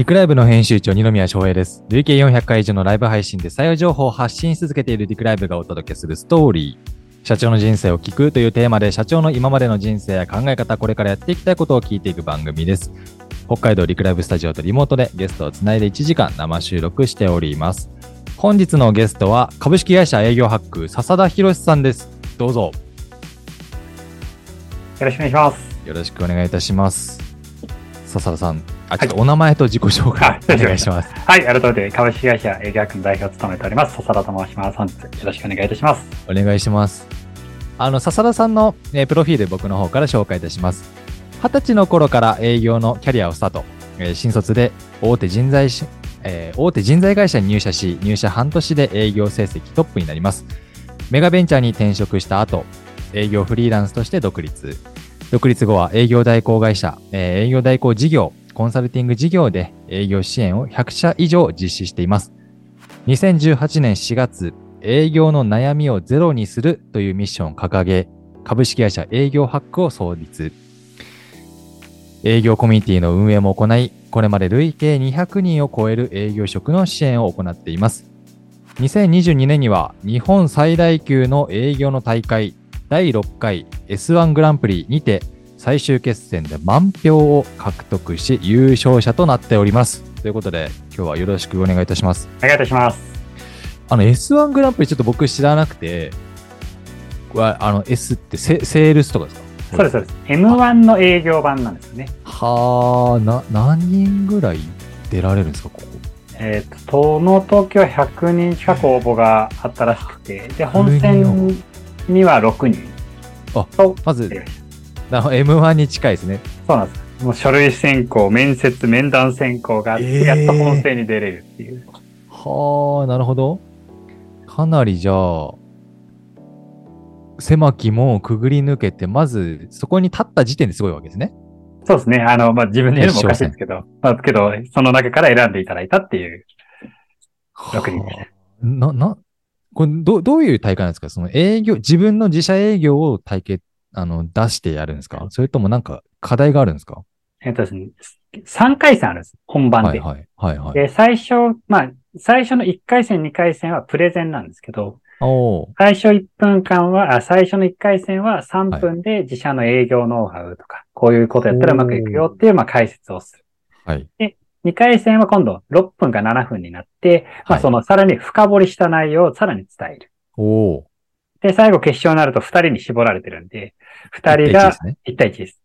リクライブの編集長、二宮翔平です。累計400回以上のライブ配信で採用情報を発信し続けているリクライブがお届けするストーリー。社長の人生を聞くというテーマで、社長の今までの人生や考え方、これからやっていきたいことを聞いていく番組です。北海道リクライブスタジオとリモートでゲストをつないで1時間生収録しております。本日のゲストは株式会社営業ハック、笹田博さんです。どうぞよろしくお願いします。よろしくお願いいたします。笹田さん、あ、ちょっとお名前と自己紹介はいお願いします。はい、改めて株式会社営業学の代表を務めております、笹田と申します。本日よろしくお願いいたします。お願いします。あの、笹田さんの、えープロフィール僕の方から紹介いたします。二十歳の頃から営業のキャリアをスタート。えー新卒で大手人材し、えー大手人材会社に入社し、入社半年で営業成績トップになります。メガベンチャーに転職した後、営業フリーランスとして独立。独立後は営業代行会社、えー営業代行事業、コンサルティング事業で営業支援を100社以上実施しています。2018年4月、営業の悩みをゼロにするというミッションを掲げ、株式会社営業ハックを創立。営業コミュニティの運営も行い、これまで累計200人を超える営業職の支援を行っています。2022年には日本最大級の営業の大会第6回 S1 グランプリにて最終決戦で満票を獲得し優勝者となっております。ということで今日はよろしくお願いいたします。お願いいたします。あの S1 グランプリちょっと僕知らなくて、はあの S ってセセールスとかですか？そうです、そうです。M1 の営業版なんですよね。はあ、な、何人ぐらい出られるんですか、ここ？えっ、と、東の東京100人近く応募があったらしくて、で、本戦には6人。あとまず、な M1 に近いですね。そうなんです。もう書類選考、面接、面談選考があって、えーやっと本戦に出れるっていう。はあ、なるほど。かなりじゃあ、狭き門をくぐり抜けて、まずそこに立った時点ですごいわけですね。そうですね。あの、まあ、自分で言うのもおかしいですけど、まあ、けど、その中から選んでいただいたっていう。6人ではあな、な、これど、どういう大会なんですか？その営業、自分の自社営業を体系、あの、出してやるんですか？それともなんか課題があるんですか？えっとですね、3回戦あるんです。本番で。はいはい。はいはい。で、最初、まあ、最初の1回戦、2回戦はプレゼンなんですけど、最初1分間は、あ最初の1回戦は3分で自社の営業ノウハウとか、こういうことやったらうまくいくよっていう、まあ、解説をする。はい。2回戦は今度6分か7分になって、まあ、はいそのさらに深掘りした内容をさらに伝える。おーで、最後決勝になると2人に絞られてるんで、2人一対一がですね。1対1です。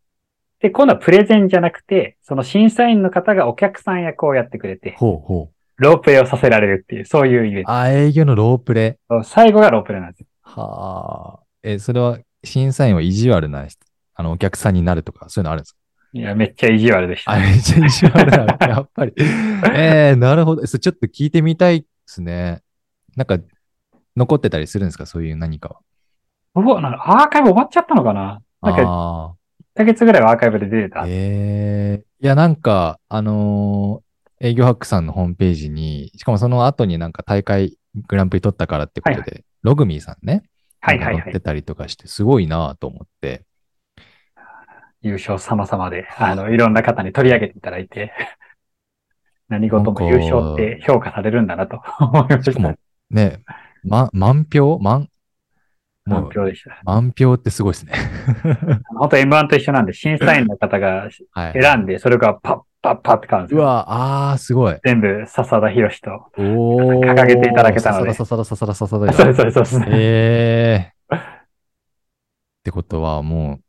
で、今度はプレゼンじゃなくて、その審査員の方がお客さん役をやってくれて、ほうほう。ロープレイをさせられるっていう、そういうイベンあ、営業のロープレ。ト。最後がロープレイなんですよ。はあ。え、それは審査員は意地悪な人、あの、お客さんになるとか、そういうのあるんですか？いや、めっちゃ意地悪でした。あ、めっちゃ意地悪なの。やっぱり。えー、なるほど。それちょっと聞いてみたいですね。なんか、残ってたりするんですか？そういう何かは。うわ、なんかアーカイブ終わっちゃったのかな？なんか、1あヶ月ぐらいはアーカイブで出てた。あ。えー、いや、なんか、あのー営業ハックさんのホームページに、しかもその後になんか大会グランプリ取ったからってことで、はいログミーさんね？はいはいはい。なんか載ってたりとかして、すごいなと思って。優勝様々で、あの、いろんな方に取り上げていただいて、何事も優勝って評価されるんだなと思いました。しかも、ね、ま、満票？満、満票でした。満票ってすごいですね。本当 M1 と一緒なんで、審査員の方が選んで、それがパッパッパッって感じ。うわ、あー、すごい。全部、笹田博士と、掲げていただけたので。笹田、笹田、笹田、笹田。そう、そうです。えー。ってことは、もう、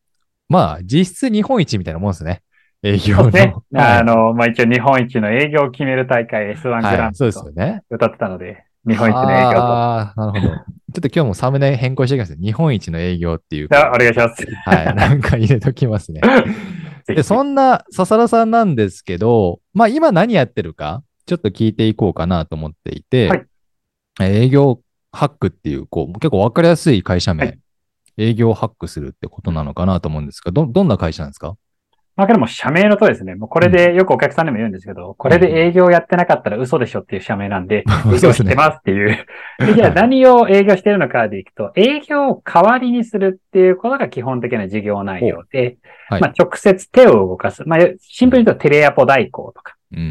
まあ、実質日本一みたいなもんですね。営業の。ね。あの、まあ一応日本一の営業を決める大会 S1 グランプリ、そうですよね。歌ってたので。日本一の営業と。ああ、なるほど。ちょっと今日もサムネ変更してきます日本一の営業っていう。あ、お願いします。はい、なんか入れときますね。で、そんな笹田さんなんですけど、まあ今何やってるか、ちょっと聞いていこうかなと思っていて、はいえー営業ハックっていう、こう、結構わかりやすい会社名、はい営業ハックするってことなのかなと思うんですが、ど、どんな会社なんですか？まあけども、社名のとですね、もうこれでよくお客さんでも言うんですけど、これで営業やってなかったら嘘でしょっていう社名なんで、営業してますっていう。でじゃあ何を営業してるのかでいくと、営業を代わりにするっていうことが基本的な事業内容で、はいまあ直接手を動かす。まあシンプルに言うとテレアポ代行とか、うんうんう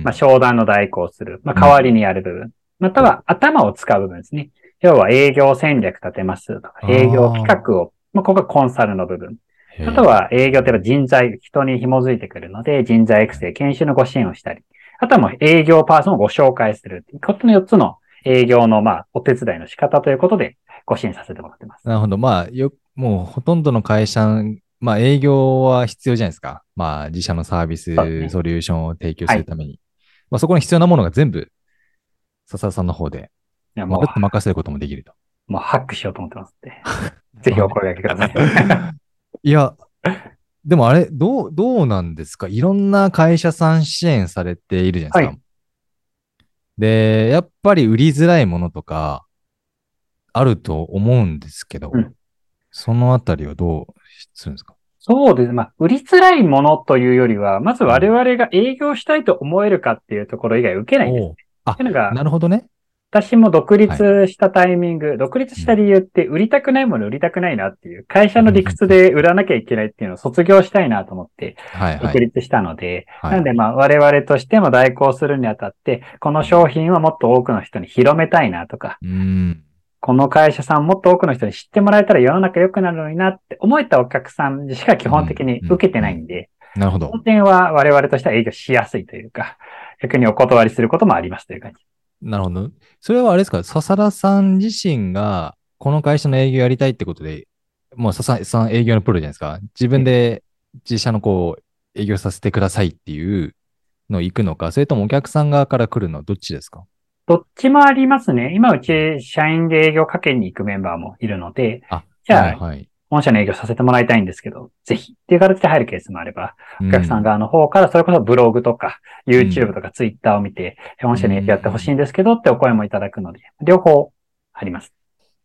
ん。まあ、商談の代行をする。まあ、代わりにやる部分。または頭を使う部分ですね。要は営業戦略立てますとか、営業企画を、まあ、ここがコンサルの部分。あと、は営業といえば人材、人に紐づいてくるので、人材育成、研修のご支援をしたり、あとはもう営業パーソンをご紹介する。ことの4つの営業の、まあ、お手伝いの仕方ということで、ご支援させてもらってます。なるほど。まあ、よ、もうほとんどの会社、まあ営業は必要じゃないですか。まあ自社のサービス、ねソリューションを提供するために。まあそこに必要なものが全部、笹田さんの方で、いや、もまるっと任せることもできると。う、もうハックしようと思ってますんで。ぜひお声掛けください。いや、でもあれ、どう、どうなんですか？いろんな会社さん支援されているじゃないですか。はで、やっぱり売りづらいものとか、あると思うんですけど、うんそのあたりはどうするんですか？そうです。まあ、売りづらいものというよりは、まず我々が営業したいと思えるかっていうところ以外受けないんです。おうあなるほどね。私も独立したタイミング、独立した理由って売りたくないもの売りたくないなっていう、会社の理屈で売らなきゃいけないっていうのを卒業したいなと思ってはいはい。独立したので、はいなのでまあ我々としても代行するにあたって、この商品はもっと多くの人に広めたいなとか、うん。この会社さんもっと多くの人に知ってもらえたら世の中良くなるのになって思えたお客さんしか基本的に受けてないんで、なるほどそ。の点は我々としては営業しやすいというか、逆にお断りすることもありますという感じ。なるほど。それはあれですか？笹田さん自身が、この会社の営業やりたいってことで、もう笹田さん営業のプロじゃないですか？自分で自社のこう、営業させてくださいっていうの行くのか、それともお客さん側から来るのはどっちですか？どっちもありますね。今うち社員で営業かけに行くメンバーもいるので、あ、じゃあはい、はい。本社の営業させてもらいたいんですけど、ぜひっていう形で入るケースもあれば、おお客さん側の方からそれこそブログとか、YouTube とか Twitter を見て、本社に営業やってほしいんですけどってお声もいただくので、両方あります。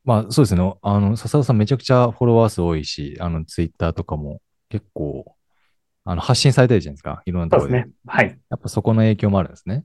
まあそうですね。あの、笹田さんめちゃくちゃフォロワー数多いし、あの、ツイッターとかも結構、あの、発信されてるじゃないですか。いろんなところで。そうですね。はい。やっぱそこの影響もあるんですね。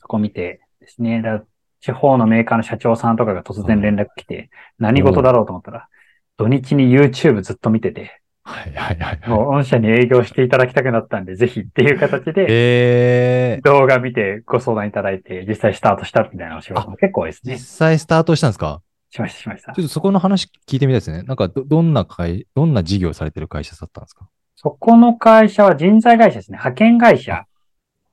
そこ見てですね。だ地方のメーカーの社長さんとかが突然連絡来て、何事だろうと思ったら、土日に YouTube ずっと見てて、はいはいはい、はい。もう御社に営業していただきたくなったんで、ぜひっていう形で、えー、動画見てご相談いただいて、実際スタートしたみたいなお仕事も結構多いです実ね。際スタートしたんですか？しました、しましたち。ょっとそこの話聞いてみたいですね。なんかど、どんな会、どんな事業をされてる会社だったんですか？そこの会社は人材会社ですね。派遣会社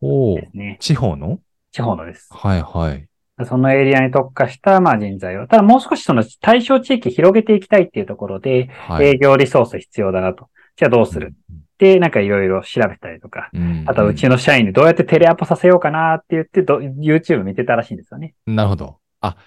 ですね。地方の？地方のです。はいはい。そのエリアに特化した、まあ、人材を。ただもう少しその対象地域広げていきたいっていうところで、はい。営業リソース必要だなと。じゃあどうする？で、なんかいろいろ調べたりとか、うんあとはうちの社員にどうやってテレアポさせようかなって言ってど、YouTube 見てたらしいんですよね。なるほど。あ、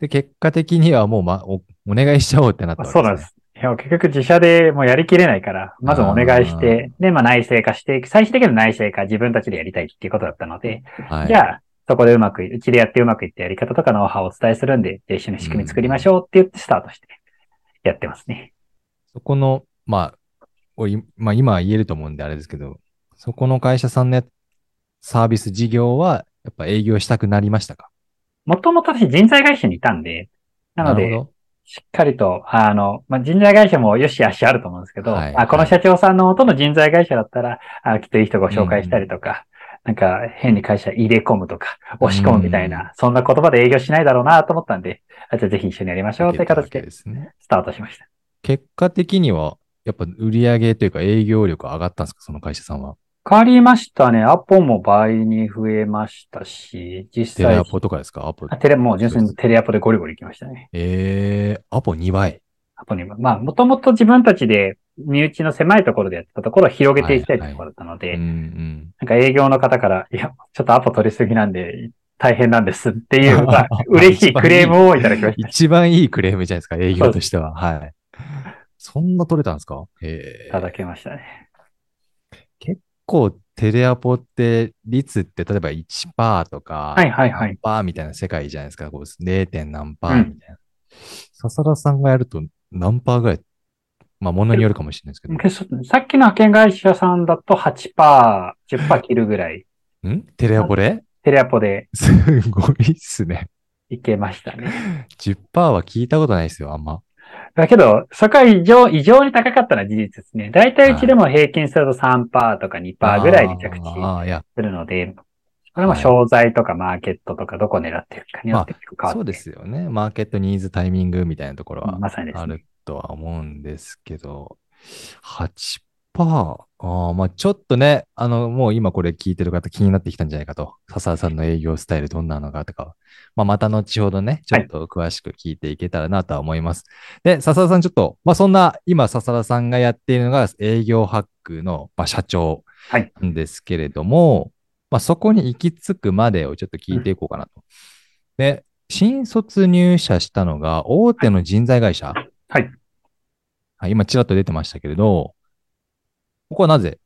で、結果的にはもう、ま、お、お願いしちゃおうってなったわけそうなんです。いや、結局自社でもうやりきれないから、まずお願いして、で、まあ内製化して、最終的には内製化自分たちでやりたいっていうことだったので、はい。じゃあ、そこでうまくい、うちでやってうまくいったやり方とかノウハウをお伝えするんで、一緒に仕組み作りましょうって言ってスタートしてやってますね。そこの、まあ、おいまあ今は言えると思うんであれですけど、そこの会社さんのやサービス事業は、やっぱ営業したくなりましたか？もともと私人材会社にいたんで、なので、しっかりと、あの、まあ、人材会社もよし悪しあると思うんですけど、はい。あこの社長さんの元の人材会社だったら、あきっといい人ご紹介したりとか、なんか変に会社入れ込むとか、押し込むみたいな、そんな言葉で営業しないだろうなと思ったんで、あじゃあぜひ一緒にやりましょうど。という形で。スタートしました。結果的には、やっぱ売り上げというか営業力上がったんですかその会社さんは？変わりましたね。アポも倍に増えましたし、実際テレア、ポとかですか？アポあ。テレ、もう純粋にテレアポでゴリゴリ行きましたね。えー、アポ2倍。アポにも。まあ、もともと自分たちで身内の狭いところでやってたところを広げていきたいところだったので、うんうん。なんか営業の方から、いや、ちょっとアポ取りすぎなんで大変なんですっていう、まあ、嬉しいクレームをいただきました。い一番いいクレームじゃないですか、営業としては。はい。そんな取れたんですか？へえ。ただきましたね。構テレアポって率って例えば1%とか、はいはいはい。パーみたいな世界じゃないですか。こう 0. 何パーみたいな。笹田さんがやると何パーぐらいまあ、ものによるかもしれないですけど。さっきの派遣会社さんだと8%、10%切るぐらい、ん？テレアポで？テレアポですごいっすね。いけましたね。10%は聞いたことないですよ、あんま。だけど、そこは異常、異常に高かったのは事実ですね。大体うちでも平均すると3%とか2%ぐらいに着地するので、これも商材とかマーケットとかどこ狙ってるかによって変わって、まあ、そうですよね。マーケットニーズタイミングみたいなところはあるとは思うんですけど、8%ああ、まあちょっとね、あの、もう今これ聞いてる方気になってきたんじゃないかと。笹田さんの営業スタイルどんなのかとか、まあまた後ほどね、ちょっと詳しく聞いていけたらなとは思います。はい、で、笹田さんちょっと、まあそんな、今笹田さんがやっているのが営業ハックの、まあ、社長なんですけれども、はい、まあそこに行き着くまでをちょっと聞いていこうかなと。うん、で、新卒入社したのが大手の人材会社。はい。はい、今ちらっと出てましたけれど、ここはなぜ？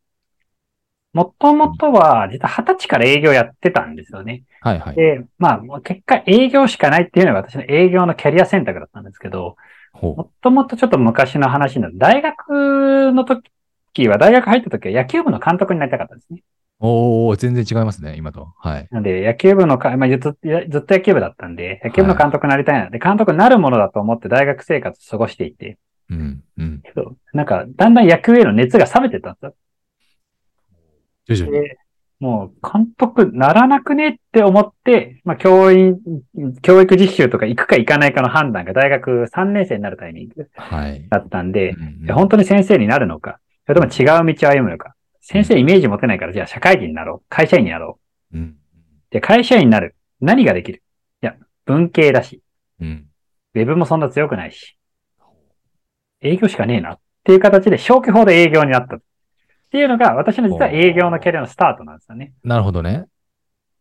もともとは、実は二十歳から営業やってたんですよね。はいはい。で、まあ、結果営業しかないっていうのが私の営業のキャリア選択だったんですけど、もともとちょっと昔の話なの大学の時は、大学入った時は野球部の監督になりたかったんですね。おー、全然違いますね、今と。はい。なんで、野球部のか、まあ、ずっと、ずっと野球部だったんで、野球部の監督になりたいな、で、監督になるものだと思って大学生活過ごしていて、うん、うん。けど、なんか、だんだん野球への熱が冷めてたんですよ。徐々に。もう、監督ならなくねって思って、まあ、教員、教育実習とか行くか行かないかの判断が大学3年生になるタイミングだったんで、はいうんうん、本当に先生になるのか、それとも違う道を歩むのか。先生イメージ持てないから、じゃあ社会人になろう。会社員になろう。うん、で、会社員になる。何ができる？いや、文系だし。うん、ウェブもそんな強くないし。営業しかねえなっていう形で消去法で営業になった。っていうのが私の実は営業のキャリアのスタートなんですよね。なるほどね。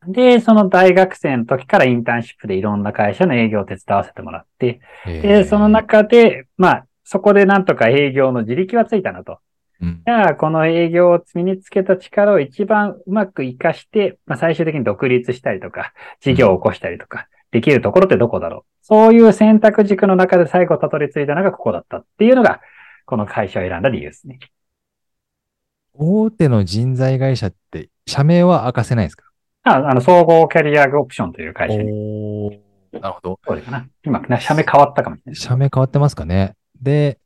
で、その大学生の時からインターンシップでいろんな会社の営業を手伝わせてもらって、で、その中で、まあ、そこでなんとか営業の自力はついたなと。うん、じゃあ、この営業を身につけた力を一番うまく活かして、まあ、最終的に独立したりとか、事業を起こしたりとか、できるところってどこだろう？そういう選択軸の中で最後たどり着いたのがここだったっていうのが、この会社を選んだ理由ですね。大手の人材会社って、社名は明かせないですか？あ、あの、総合キャリアオプションという会社に。なるほど。そうかな。今、社名変わったかもしれない。社名変わってますかね？で、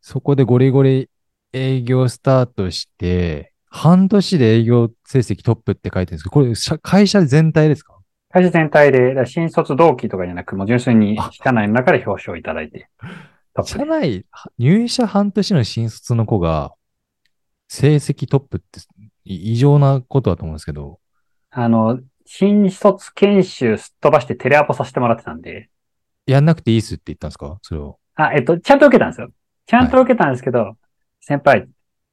そこでゴリゴリ営業スタートして、半年で営業成績トップって書いてるんですけど、これ、会社全体ですか？会社全体で、新卒同期とかじゃなく、もう純粋に社内の中で表彰いただいて。社内、入社半年の新卒の子が、成績トップって異常なことだと思うんですけど。あの、新卒研修すっ飛ばしてテレアポさせてもらってたんで。やんなくていいっすって言ったんですか？それを。あ、えっと、ちゃんと受けたんですよ。ちゃんと受けたんですけど、はい、先輩、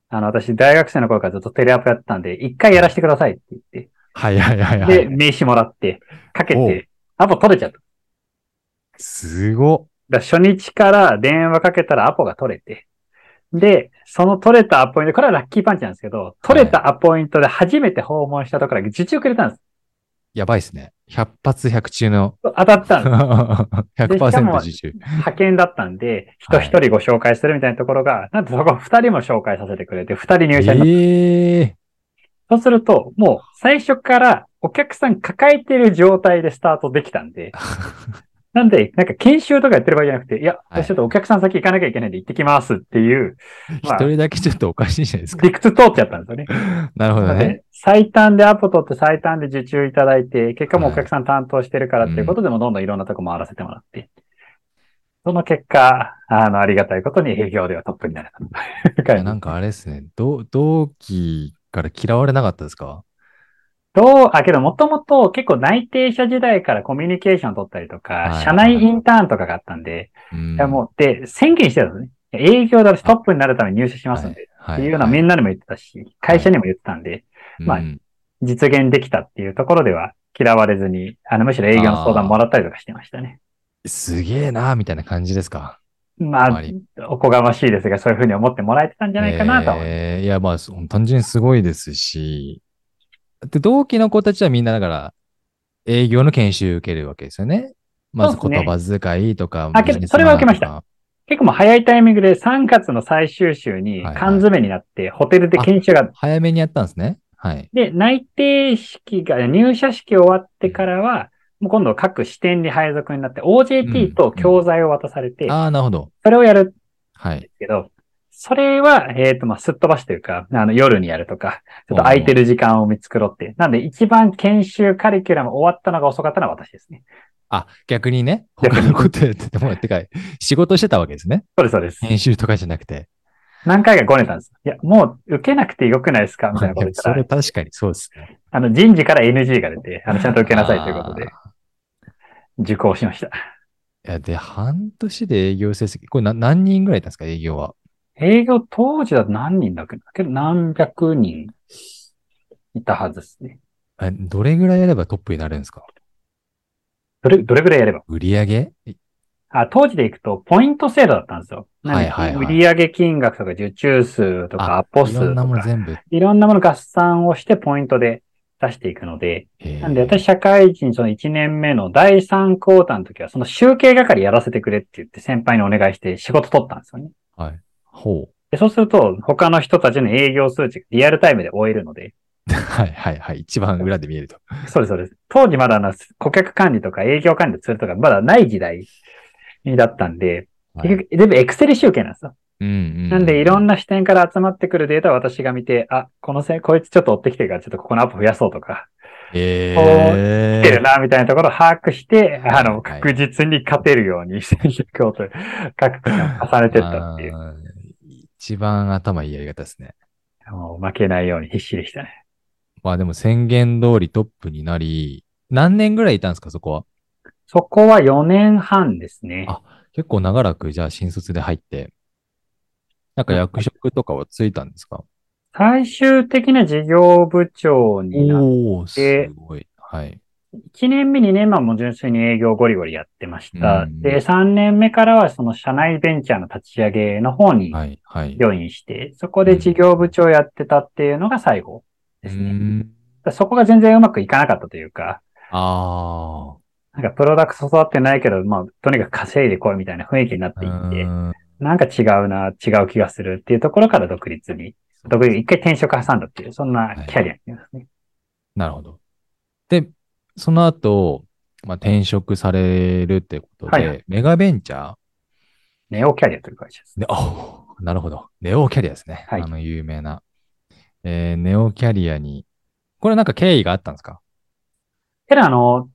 あの、私、大学生の頃からずっとテレアポやってたんで、一回やらせてくださいって言って。はいはいはい、はい。で、名刺もらって、かけて、アポ取れちゃった。すごだ初日から電話かけたらアポが取れて、で、その取れたアポイント、これはラッキーパンチなんですけど、取れたアポイントで初めて訪問したところが受注くれたんです。やばいですね。100発100中の。当たったんです。100%受注。派遣だったんで、人一人ご紹介するみたいなところが、はい、なんとそこ二人も紹介させてくれて、二人入社になった。えー、そうすると、もう最初からお客さん抱えてる状態でスタートできたんで、なんで、なんか研修とかやってる場合じゃなくて、いや、私ちょっとお客さん先行かなきゃいけないんで行ってきますっていう。一、人だけちょっとおかしいじゃないですか。理屈通っちゃったんですよね。なるほどね。最短でアポ取って最短で受注いただいて、結果もお客さん担当してるからっていうことでもどんどんいろんなとこ回らせてもらって。その結果、あの、ありがたいことに営業ではトップになれた。なんかあれですね、同期から嫌われなかったですか？どう、あ、けどもともと結構内定者時代からコミュニケーション取ったりとか、社内インターンとかがあったんで、いやもう、で、宣言してたんですね。営業で私トップになるために入社しますんで、っていうのはみんなにも言ってたし、会社にも言ってたんで、まあ、実現できたっていうところでは嫌われずに、あの、むしろ営業の相談もらったりとかしてましたね。すげえなみたいな感じですか。まあ、おこがましいですが、そういうふうに思ってもらえてたんじゃないかなと。えー、いや、まあ、単純にすごいですし、で、同期の子たちはみんなだから、営業の研修受けるわけですよね。まず言葉遣いとか。あ、けど、それは受けました。結構もう早いタイミングで3月の最終週に缶詰になって、ホテルで研修が、早めにやったんですね。はい。で、内定式が、入社式終わってからは、もう今度各支店に配属になって、OJT と教材を渡されて、ああ、なるほど。それをやるはい。すけど、それは、えっ、と、まあ、すっ飛ばしというか、あの、夜にやるとか、ちょっと空いてる時間を見繕って。なんで、一番研修カリキュラム終わったのが遅かったのは私ですね。あ、逆にね、他のことやってても、てか、仕事してたわけですね。そうです、そうです。編集とかじゃなくて。何回かごねたんです。いや、もう受けなくてよくないですか？みたいなこと言ったそられ確かにそうですね。あの、人事から NG が出て、あの、ちゃんと受けなさいということで、あ受講しました。ー。いや、で、半年で営業成績、これな何人ぐらいいたんですか、営業は。営業当時だと何人だっけけど何百人いたはずですね。えどれぐらいやればトップになるんですか？どれ、どれぐらいやれば？売り上？げあ、当時でいくと、ポイント制度だったんですよ。はいはいはい売上金額とか受注数とかアポ数いろんなとか、もの全部。いろんなもの合算をしてポイントで出していくので、なんで私社会人その1年目の第3クォーターの時は、その集計係やらせてくれって言って先輩にお願いして仕事取ったんですよね。はい。ほでそうすると、他の人たちの営業数値がリアルタイムで終えるので、う。はいはいはい。一番裏で見えると。そうです、そうです。当時まだあの顧客管理とか営業管理のツールとかまだない時代だったんで、はい結局全部エクセル集計なんですよ。うんうん。なんでいろんな。な視点から集まってくるデータを私が見て、あ、このせ、こいつちょっと追ってきてるからちょっとここのアップ増やそうとか、え来てるな、みたいなところを把握して、あの、確実に勝てるように戦略をと、各国を重ねてったっていう。一番頭いいやり方ですね。もう負けないように必死でしたね。まあでも宣言通りトップになり、何年ぐらいいたんですか、そこは？そこは4年半ですね。あ結構長らくじゃあ新卒で入って、なんか役職とかはついたんですか？最終的な事業部長になっおー、すごい。はい。1年目、2年目はもう純粋に営業ゴリゴリやってました。うんで、3年目からはその社内ベンチャーの立ち上げの方にはい、はい。ジョインして、そこで事業部長やってたっていうのが最後ですね。うーんそこが全然うまくいかなかったというか、あなんかプロダクト育ってないけど、まあ、とにかく稼いでこいみたいな雰囲気になっあ。ていって、んなんか違うな、違う気がするっていうところから独立に、独立、一回転職挟んだっていう、そんなキャリアになりますね。なるほど。で、その後、まあ、転職されるってことで、はいはいメガベンチャー？ネオキャリアという会社です。ね、あなるほど。ネオキャリアですね。はいあの有名な。えーネオキャリアに、これなんか経緯があったんですか？けど、あの、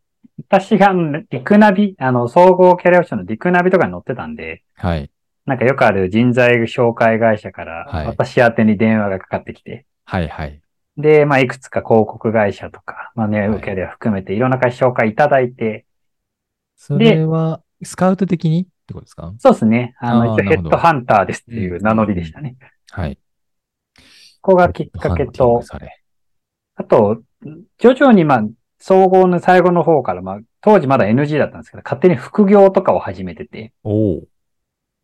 私がリクナビ、あの、総合キャリアオプションのリクナビとかに乗ってたんで、はい。なんかよくある人材紹介会社からはい私宛てに電話がかかってきて、はいはい。で、まあ、いくつか広告会社とか、まあ、ネはいオキャリア含めていろんな会社紹介いただいて、それは、スカウト的にってことですか？そうですね。あの、ヘッドハンターですっていう名乗りでしたね。はい。ここがきっかけとあと、徐々にまあ、総合の最後の方から、まあ、当時まだ NG だったんですけど、勝手に副業とかを始めてて。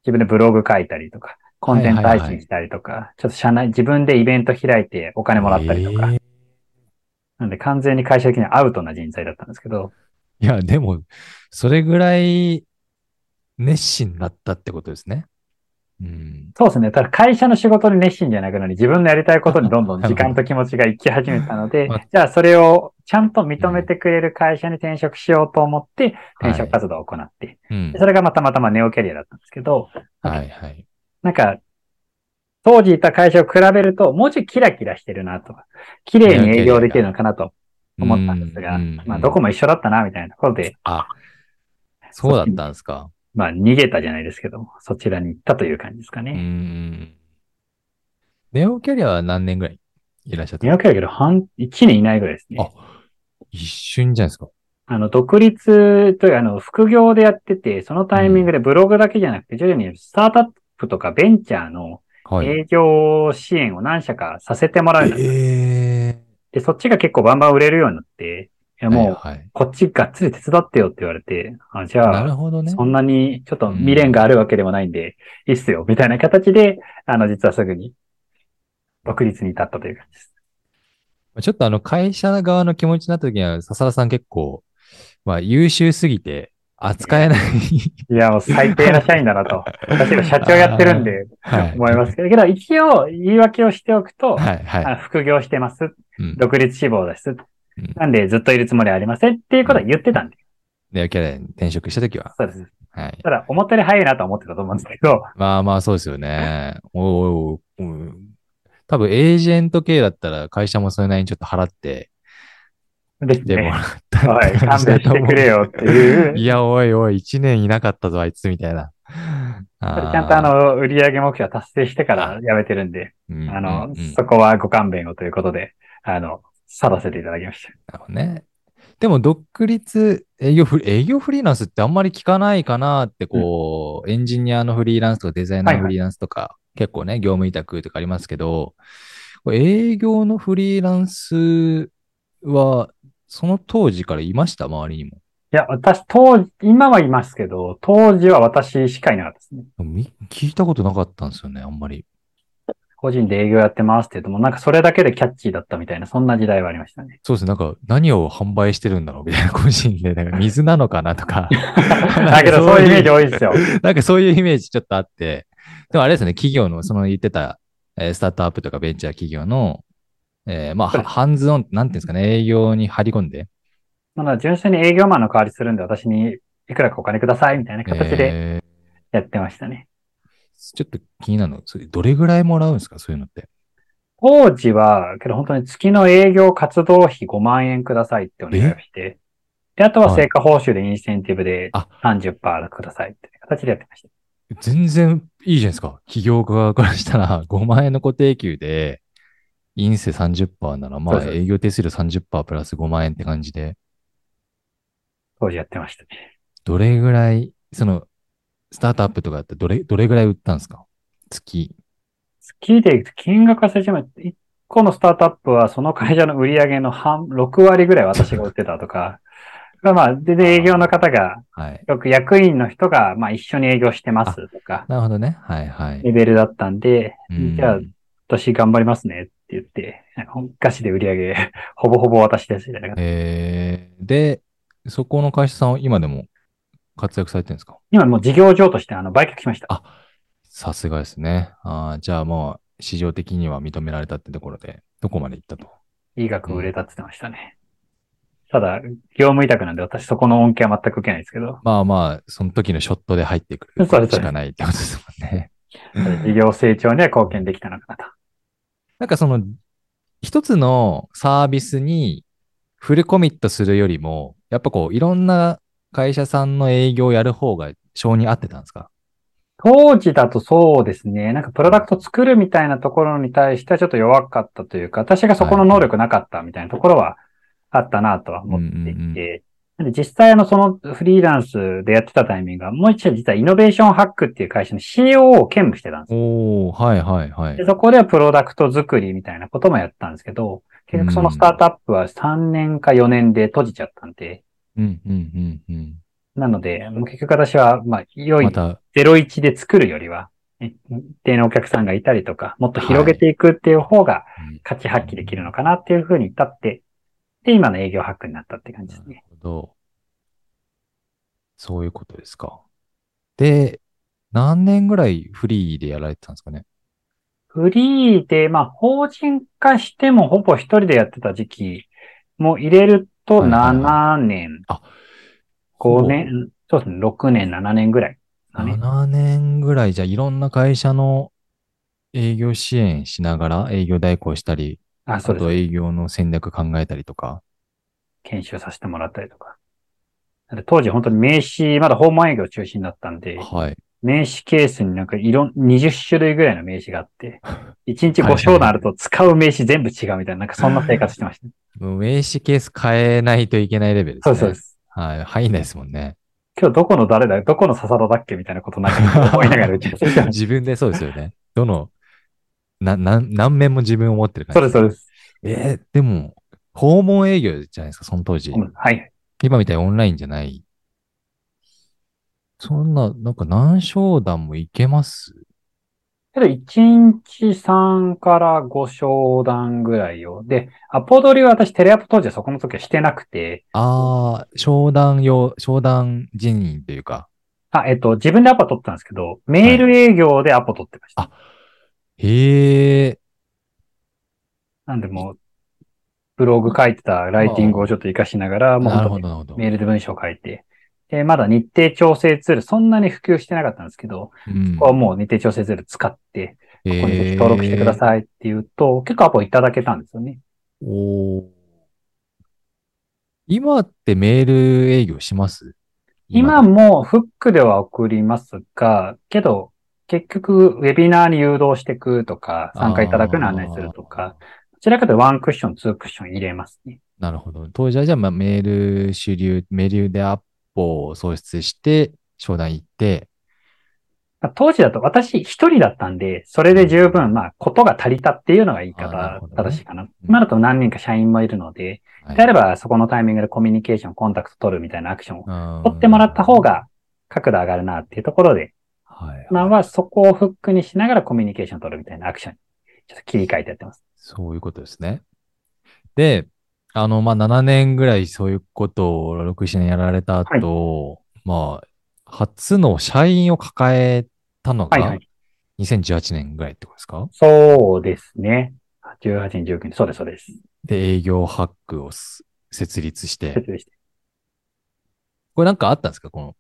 自分でブログ書いたりとか、コンテンツ配信したりとか、ちょっと社内、自分でイベント開いてお金もらったりとか、えーなんで完全に会社的にアウトな人材だったんですけど、いや、でも、それぐらい熱心だったってことですね。うん。そうですね。ただ会社の仕事に熱心じゃなくなり、自分のやりたいことにどんどん 時間と気持ちが行き始めたので まあ、じゃあそれをちゃんと認めてくれる会社に転職しようと思って、転職活動を行って、うんで。それがまたまたまネオキャリアだったんですけど、はいはい。なんか、当時いた会社を比べると、もうちょいキラキラしてるなと。綺麗に営業できるのかなと思ったんですがまあどこも一緒だったな、みたいなところで、あ、そうだったんですか？まあ逃げたじゃないですけども、そちらに行ったという感じですかうね。ん。ネオキャリアは何年ぐらいいらっしゃった？ネオキャリアけど、半、1年いないぐらいですね。あ一瞬じゃないですか。あの、独立というか、あの、副業でやってて、そのタイミングでブログだけじゃなくて、徐々にスタートアップとかベンチャーのはい。営業支援を何社かさせてもらうようになったえで、そっちが結構バンバン売れるようになって、いやー。もう、こっちがっつり手伝ってよって言われて、あじゃなるあ、ほどね。そんなにちょっと未練があるわけでもないんで、いいっすよ、みたいな形で、あの、実はすぐに独立に至ったという感じです。ちょっとあの会社側の気持ちになった時には、笹田さん結構、まあ優秀すぎて扱えない。いや、もう最低な社員だなと。私が社長やってるんで、はい思いますけど、けど一応言い訳をしておくと、はいはい。あ副業してます。うん独立志望です。うんなんでずっといるつもりはありませんっていうことは言ってたんで。レアキャラに転職したときは。そうです。はい。ただ、表に入るなとは思ってたと思うんですけど、まあまあそうですよね。おいおいおいうん多分エージェント系だったら会社もそれなりにちょっと払ってですでもね。らったおい、勘弁してくれよっていう。いや、おいおい、一年いなかったぞ、あいつ、みたいな。ちゃんとあの、売上目標は達成してから辞めてるんで、うん、あの、うんうんそこはご勘弁をということで、あの、去らせていただきました。なるほどね。でも、独立、営業フリー、営業フリーランスってあんまり聞かないかなって、こう、エンジニアのフリーランスとかデザイナーのフリーランスとか、結構ね、業務委託とかありますけど、営業のフリーランスは、その当時からいました？周りにも。いや、私、当時、今はいますけど、当時は私しかいなかったですね。み聞いたことなかったんですよね、あんまり。個人で営業やってますって言うと、もうなんかそれだけでキャッチーだったみたいな、そんな時代はありましたね。そうですね、なんか何を販売してるんだろうみたいな、個人で、なんか水なのかなとか。だけど、そういうイメージ多いですよ。なんかそういうイメージちょっとあって、でもあれですね、企業の、その言ってた、えースタートアップとかベンチャー企業の、えーまあ、ハンズオン、なんていうんですかね、営業に張り込んで、まだ純粋に営業マンの代わりするんで、私にいくらかお金くださいみたいな形でえやってましたね。ーちょっと気になるの、それどれぐらいもらうんですか、そういうのって？当時は、けど本当に月の営業活動費5万円くださいってお願いをして、で、あとは成果報酬でインセンティブであ30%くださいって形でやってました。全然いいじゃないですか。企業側からしたら5万円の固定給で、インセ30%なら、まあそうそう営業手数料30%プラス5万円って感じで、当時やってましたね。どれぐらい、その、スタートアップとかだってどれ、どれぐらい売ったんですか？月。月で金額忘れちゃいました。1個のスタートアップはその会社の売り上げの半、6割ぐらい私が売ってたとか、まあまあ、で、で営業の方が、はい。よく役員の人が、まあ一緒に営業してますとか、なるほどね。はいはい。レベルだったんで、うんじゃあ、私頑張りますねって言って、なんか本菓子で売り上げ、ほぼほぼ私ですみたいな。えー、で、そこの会社さんは今でも活躍されてるんですか？今もう事業上としてあの売却しました。あさすがですね。あーじゃあもう市場的には認められたってところで、どこまで行ったと？いい額売れたって言ってましたね。ただ、業務委託なんで私そこの恩恵は全く受けないですけど、まあまあ、その時のショットで入ってくるしかないってことですもんね。事業成長には貢献できたのかなと。なんかその、一つのサービスにフルコミットするよりも、やっぱこう、いろんな会社さんの営業をやる方が性に合ってたんですか？当時だとそうですね、なんかプロダクト作るみたいなところに対してはちょっと弱かったというか、私がそこの能力なかったみたいなところはあったなとは思っていて、実際あのそのフリーランスでやってたタイミングは、もう一度実はイノベーションハックっていう会社の COO を兼務してたんですよ。おー、はいはいはいで。そこではプロダクト作りみたいなこともやったんですけど、結局そのスタートアップは3年か4年で閉じちゃったんで、うんうんうんうん。なので、もう結局私は、まあ、良いまた、01で作るよりは、ね一定のお客さんがいたりとか、もっと広げていくっていう方がうん価値発揮できるのかなっていうふうに立って、で、今の営業ハックになったって感じですね。ど。そういうことですか。で、何年ぐらいフリーでやられてたんですかね？フリーで、まあ、法人化してもほぼ一人でやってた時期も入れるとはいはい7年、あ、5年、そうですね、6年、7年ぐらいね。7年ぐらいじゃいろんな会社の営業支援しながら営業代行したり、あ、と。営業の戦略考えたりとか。研修させてもらったりとか。当時本当に名刺、まだ訪問営業中心だったんで、はい。名刺ケースになんかいろん、20種類ぐらいの名刺があって、1日5商談あると使う名刺全部違うみたいな、なんかそんな生活してました。もう名刺ケース変えないといけないレベルですね。そうです。はい。入んないですもんね。今日どこの誰だどこの笹田だっけ？みたいなことなんか 思いながら自分でそうですよね。どの、な、な何面も自分を持ってるた。感じ。そうです、そうです。えーでも、訪問営業じゃないですか、その当時。はい。今みたいにオンラインじゃない。そんな、なんか何商談もいけます？けど、1日3から5商談ぐらいを。で、アポ取りは私テレアポ当時はそこの時はしてなくて、ああ、商談用、商談人員というか。あ、えっと、自分でアポ取ったんですけど、メール営業でアポ取ってました。あへえ、なんでもう、ブログ書いてたライティングをちょっと活かしながら、もう本当になるほど、なるほど。メールで文章を書いて、えーまだ日程調整ツールそんなに普及してなかったんですけど、うん。ここはもう日程調整ツール使って、こここにぜひ登録してくださいって言うと、結構アポいただけたんですよね。おー。今ってメール営業します？今もフックでは送りますが、けど、結局、ウェビナーに誘導していくとか、参加いただくように案内するとか、どちらかというとワンクッション、ツークッション入れますね。なるほど。当時はじゃあ、まあ、メール主流、メールでアポを創出して、商談行って、まあ当時だと私一人だったんで、それで十分、まあ、ことが足りたっていうのが言い方正しいかな。今だと何人か社員もいるので、はいであればそこのタイミングでコミュニケーション、コンタクト取るみたいなアクションをうん取ってもらった方が角度上がるなっていうところで、はい。今はそこをフックにしながらコミュニケーション取るみたいなアクションにちょっと切り替えてやってます。そういうことですね。で、あの、まあ、7年ぐらいそういうことを6、7年やられた後、まあ、初の社員を抱えたのがはいはい。2018年ぐらいってことですか？そうですね。18年、19年、そうです、そうです。で、営業ハックをす設立して、説明して。これなんかあったんですか？この、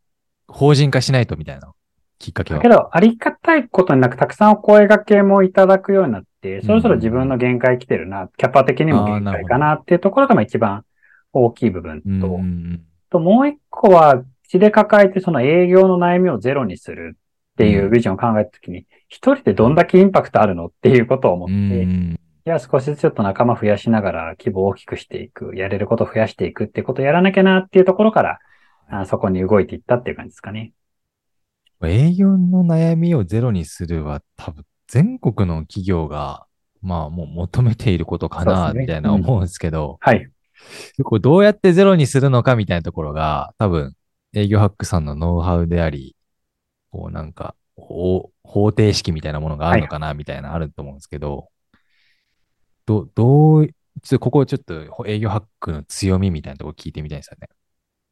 法人化しないとみたいなきっかけはだけ。ど、ありがたいことになく、たくさんお声掛けもいただくようになって、そろそろ自分の限界来てるな、キャパ的にも限界かなっていうところがまあ一番大きい部分と、うんうんうん。ともう一個は、血で抱えてその営業の悩みをゼロにするっていうビジョンを考えたときに、一人でどんだけインパクトあるのっていうことを思っうて、いんや、少しずつちょっと仲間増やしながら規模を大きくしていく、やれることを増やしていくってことをやらなきゃなっていうところから、あそこに動いていったっていう感じですかね。営業の悩みをゼロにするは多分全国の企業が、まあもう求めていることかな、みたいな思うんですけど、はい。これどうやってゼロにするのかみたいなところが、多分営業ハックさんのノウハウであり、こうなんか、方方程式みたいなものがあるのかな、みたいなあると思うんですけど、ど、どう、ちょっとここちょっと営業ハックの強みみたいなところ聞いてみたいですよね。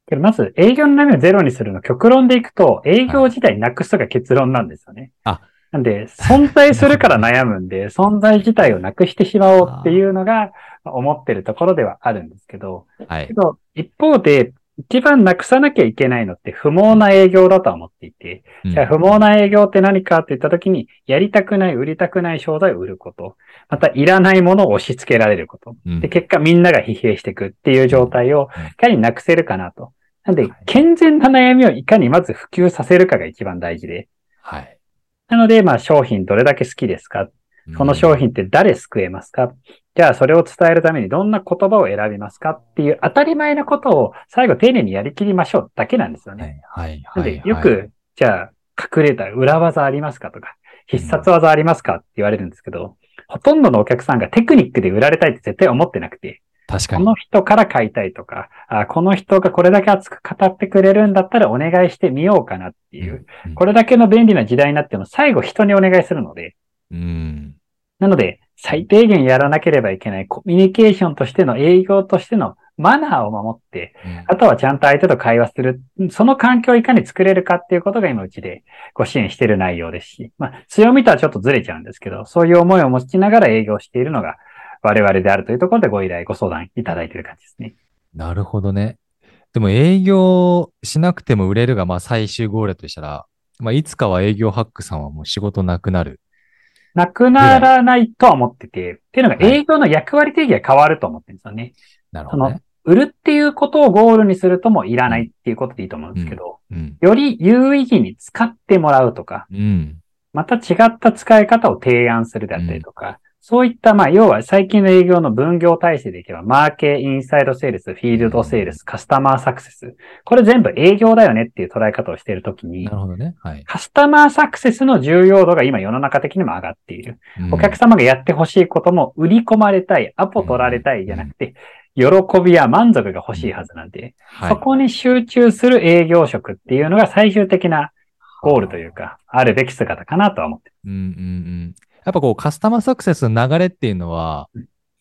けどまず、営業の悩みをゼロにするの極論でいくと、営業自体なくすが結論なんですよね。あなんで、存在するから悩むんで、存在自体をなくしてしまおうっていうのが、まあ思ってるところではあるんですけど、はいけ。ど、一方で、一番なくさなきゃいけないのって不毛な営業だとは思っていて、うんじゃあ不毛な営業って何かって言ったときに、やりたくない、売りたくない商材を売ること。また、いらないものを押し付けられること。うんで、結果みんなが疲弊していくっていう状態をうんいかになくせるかなと。なんではい、健全な悩みをいかにまず普及させるかが一番大事で。はい。なので、まあ商品どれだけ好きですか？この商品って誰救えますか？じゃあそれを伝えるためにどんな言葉を選びますか？っていう当たり前なことを最後丁寧にやりきりましょうだけなんですよはね。い。はい。なんはい。でよく、じゃあ隠れた裏技ありますかとか、必殺技ありますかって言われるんですけど、ほとんどのお客さんがテクニックで売られたいって絶対思ってなくて、確かに。この人から買いたいとか、あこの人がこれだけ熱く語ってくれるんだったらお願いしてみようかなっていう、うんこれだけの便利な時代になっても最後人にお願いするので、うん。なので、最低限やらなければいけないコミュニケーションとしての営業としてのマナーを守って、あとはちゃんと相手と会話する、その環境をいかに作れるかっていうことが今うちでご支援している内容ですし、まあ強みとはちょっとずれちゃうんですけど、そういう思いを持ちながら営業しているのが我々であるというところでご依頼、ご相談いただいている感じですね。なるほどね。でも営業しなくても売れるがまあ最終ゴールだとしたら、まあいつかは営業ハックさんはもう仕事なくなる。なくならないとは思ってて、っていうのがはい営業の役割定義が変わると思ってるんですよね。なるほどね。売るっていうことをゴールにするともいらないっていうことでいいと思うんですけど、うん。より有意義に使ってもらうとか、うん。また違った使い方を提案するであったりとか、そういった、まあ、要は最近の営業の分業体制でいけば、マーケ、インサイドセールス、フィールドセールス、カスタマーサクセス。これ全部営業だよねっていう捉え方をしているときにな、るほどね。はい。カスタマーサクセスの重要度が今世の中的にも上がっている。うんお客様がやってほしいことも売り込まれたい、アポ取られたいじゃなくて、喜びや満足が欲しいはずなんで、はいそこに集中する営業職っていうのが最終的なゴールというか、あるべき姿かなとは思ってうんうんうん。やっぱこうカスタマーサクセスの流れっていうのは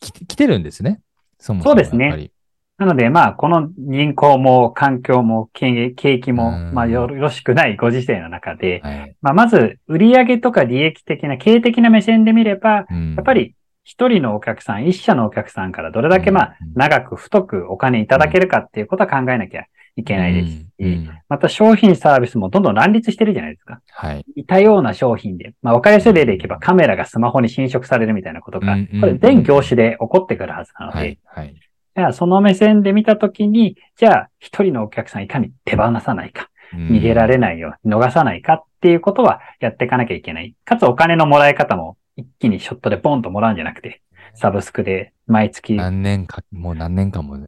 き来てるんですね。そもそもそうですね。なので、まあ、この人口も環境も景景気も、うん。まあ、よろしくないご時世の中で、はい。まあ、まず、売上とか利益的な、経営的な目線で見れば、うん。やっぱり、一人のお客さん、一社のお客さんからどれだけまあうん、長く太くお金いただけるかっていうことは考えなきゃいけないですし、うんうんまた商品サービスもどんどん乱立してるじゃないですか。はい。似たような商品で、まあ、わかりやすい例でいけばカメラがスマホに侵食されるみたいなことが、これ全業種で起こってくるはずなので、はい。はい。じゃあその目線で見たときに、じゃあ一人のお客さんいかに手放さないか、逃げられないように逃さないかっていうことはやっていかなきゃいけない。かつお金のもらい方も一気にショットでポンともらうんじゃなくて、サブスクで毎月何年か、もう何年間も、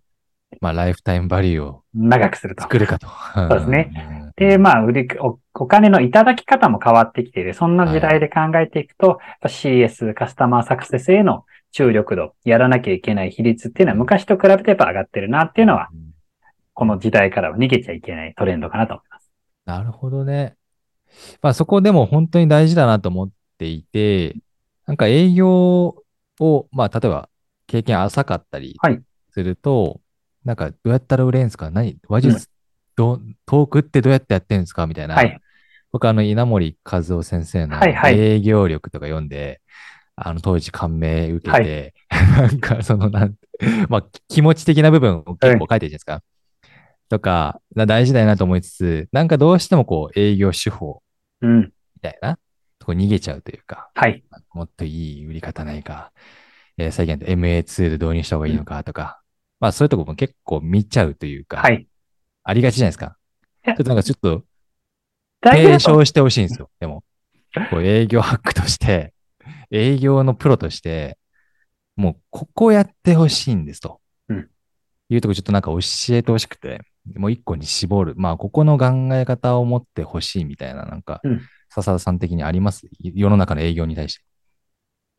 まあ、ライフタイムバリューを長くすると。作るかと。そうですね。で、まあ、売りお、お金のいただき方も変わってきている。そんな時代で考えていくと、やっぱ CS、カスタマーサクセスへの注力度、やらなきゃいけない比率っていうのは昔と比べてやっぱ上がってるなっていうのは、うんこの時代からは逃げちゃいけないトレンドかなと思います。なるほどね。まあそこでも本当に大事だなと思っていて、なんか営業を、まあ例えば経験浅かったりはいすると、なんかどうやったら売れるんですか？何？話術、どうトークってどうやってやってるんですか？みたいな。はい。僕あの稲森和夫先生のはいはい営業力とか読んで、あの当時感銘受けて、なんかそのなん、まあ気持ち的な部分を結構書いてるじゃないですか。とか、な大事だよなと思いつつ、なんかどうしてもこう営業手法うん。みたいな、とこ逃げちゃうというか、はい。もっといい売り方ないか、えー最近だと MA ツール導入した方がいいのかとか、まあそういうとこも結構見ちゃうというか、はい。ありがちじゃないですか。ちょっとなんかちょっと提唱してほしいんですよ。でも、こう営業ハックとして、営業のプロとして、もうここやってほしいんですと。うんいうとこちょっとなんか教えてほしくて、もう一個に絞る。まあ、ここの考え方を持ってほしいみたいな、なんかうん、笹田さん的にあります？世の中の営業に対して。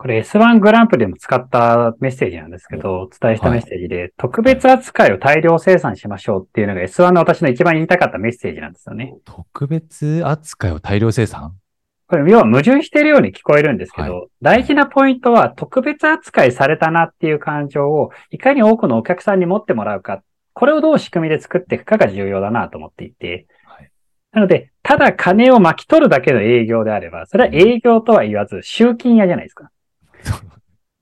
これ S1 グランプリでも使ったメッセージなんですけど、お伝えしたメッセージで、特別扱いを大量生産しましょうっていうのが S1 の私の一番言いたかったメッセージなんですよね。特別扱いを大量生産？これ、要は矛盾しているように聞こえるんですけど、大事なポイントは特別扱いされたなっていう感情をいかに多くのお客さんに持ってもらうか、これをどう仕組みで作っていくかが重要だなと思っていて、はい。なので、ただ金を巻き取るだけの営業であれば、それは営業とは言わず、集金屋じゃないですか。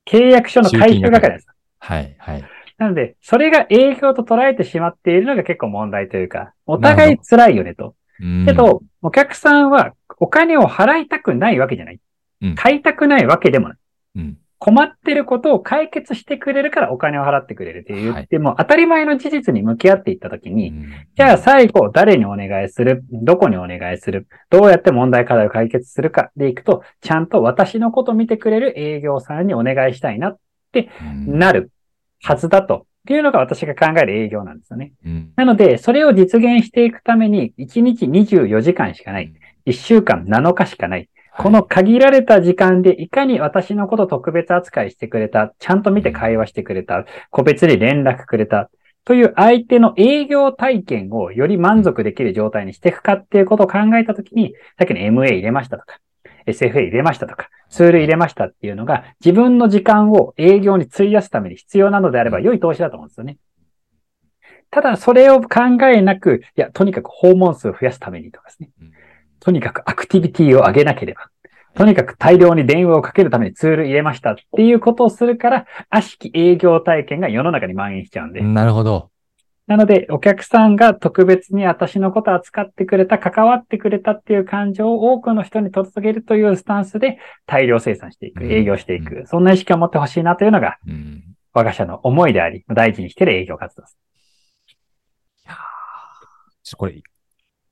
契約書の回収係です。はい、はい。なので、それが営業と捉えてしまっているのが結構問題というか、お互い辛いよねと。うんけ、ど、お客さんはお金を払いたくないわけじゃない。うん買いたくないわけでもない。うん。困ってることを解決してくれるからお金を払ってくれるって言はいっても、当たり前の事実に向き合っていったときに、うんじゃあ最後誰にお願いする？どこにお願いする？どうやって問題課題を解決するかでいくと、ちゃんと私のこと見てくれる営業さんにお願いしたいな、うんなるはずだと。っていうのが私が考える営業なんですよね。うんなので、それを実現していくために、1日24時間しかない。1週間7日しかない。この限られた時間でいかに私のこと特別扱いしてくれた、ちゃんと見て会話してくれた、個別に連絡くれた、という相手の営業体験をより満足できる状態にしていくかっていうことを考えたときに、さっきの MA 入れましたとか、SFA 入れましたとか、ツール入れましたっていうのが、自分の時間を営業に費やすために必要なのであれば良い投資だと思うんですよね。ただ、それを考えなく、いや、とにかく訪問数を増やすためにとかですね。うんとにかくアクティビティを上げなければ。とにかく大量に電話をかけるためにツール入れましたっていうことをするから、悪しき営業体験が世の中に蔓延しちゃうんで。なるほど。なので、お客さんが特別に私のことを扱ってくれた、関わってくれたっていう感情を多くの人に届けるというスタンスで大量生産していく、うん営業していく、そんな意識を持ってほしいなというのがうん。我が社の思いであり、大事にしている営業活動です。いやこれ、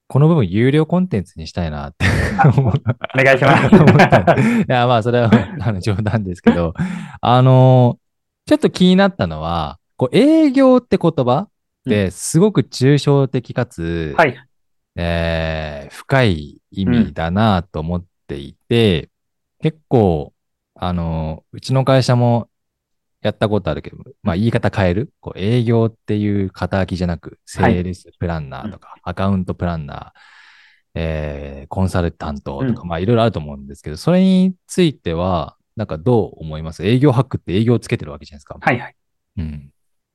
この部分有料コンテンツにしたいなって思ったお願いします。いや、まあ、それはあの冗談ですけど、あのちょっと気になったのは、こう営業って言葉ってすごく抽象的かつ、はい。えー深い意味だなと思っていて、結構、あのうちの会社もやったことあるけど、まあ言い方変える？こう営業っていう肩書きじゃなく、セはいールスプランナーとか、アカウントプランナー、えーコンサルタントとか、まあいろいろあると思うんですけど、それについては、なんかどう思います？営業ハックって営業をつけてるわけじゃないですか。はいはい。うん。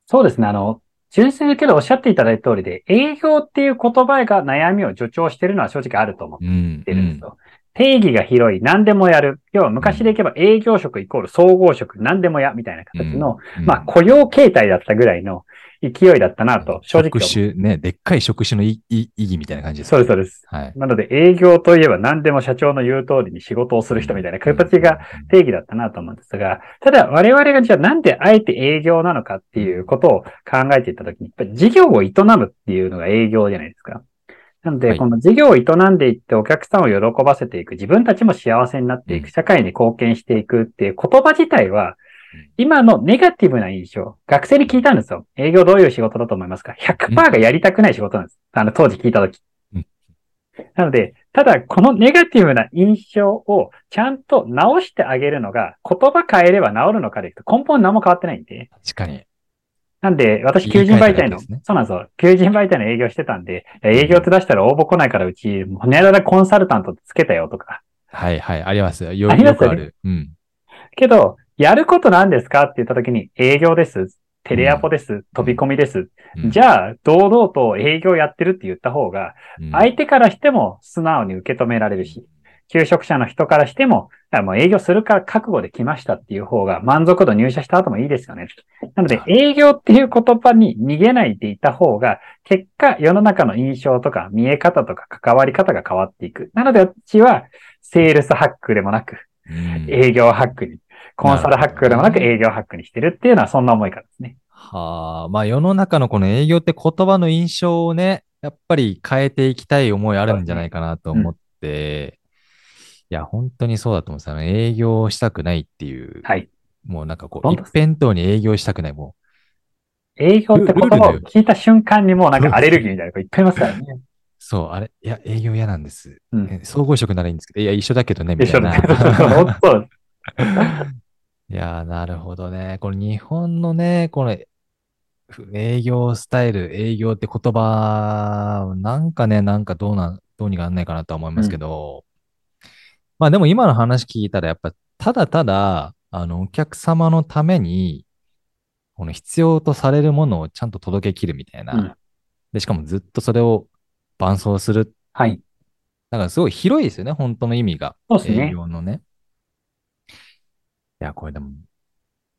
そうですね。あの、純粋にけどおっしゃっていただいた通りで、営業っていう言葉が悩みを助長しているのは正直あると思っうん。てるんですよ。定義が広い、何でもやる。要は昔でいけば営業職イコール総合職、何でもや、みたいな形の、うんまあ雇用形態だったぐらいの、勢いだったなと、正直。職種、ね、でっかい職種の意意義みたいな感じです、そうです、そうです。はい。なので、営業といえば何でも社長の言う通りに仕事をする人みたいな形が定義だったなと思うんですが、ただ我々がじゃあなんであえて営業なのかっていうことを考えていったときに、やっぱり事業を営むっていうのが営業じゃないですか。なので、この事業を営んでいってお客さんを喜ばせていく、自分たちも幸せになっていく、社会に貢献していくっていう言葉自体は、今のネガティブな印象、学生に聞いたんですよ。営業どういう仕事だと思いますか ?100% がやりたくない仕事なんです。あの、当時聞いたとき。なので、ただ、このネガティブな印象をちゃんと直してあげるのが、言葉変えれば治るのかでいくと根本何も変わってないんで。確かに。なんで、私、求人媒体の、ね、そうなんですよ。求人媒体の営業してたんで、営業って出したら応募来ないからうち、ホネララコンサルタントつけたよとか。はいはい、ありますよ。よよくある。うん。けど、やること何ですか？って言ったときに、営業です。テレアポです。飛び込みです。うん、じゃあ、堂々と営業やってるって言った方が、相手からしても素直に受け止められるし、求職者の人からしても、もう営業するから覚悟で来ましたっていう方が満足度入社した後もいいですよね。なので、営業っていう言葉に逃げないでいた方が、結果世の中の印象とか見え方とか関わり方が変わっていく。なので、私はセールスハックでもなく、営業ハックにコンサルハックでもなく営業ハックにしてるっていうのはそんな思いからですね。はあ、まあ世の中のこの営業って言葉の印象をね、やっぱり変えていきたい思いあるんじゃないかなと思って、うん、いや、本当にそうだと思うんですよね。営業したくないっていう。はい。もうなんかこう、一辺倒に営業したくない、もう。営業って言葉を聞いた瞬間にもうなんかアレルギーみたいな子いっぱいいますからね。そう、あれ、いや、営業嫌なんです。うん、総合職ならいいんですけど、いや、一緒だけどね、みたいな。一緒だけど、いやー、なるほどね。これ日本のね、この営業スタイル、営業って言葉、なんかね、なんかどうな、どうにかなんないかなとは思いますけど、うん、まあでも今の話聞いたら、やっぱただただ、あの、お客様のために、この必要とされるものをちゃんと届けきるみたいな。うん、で、しかもずっとそれを伴走する。はい。だからすごい広いですよね、本当の意味が。そうですね。営業のね。いや、これでも、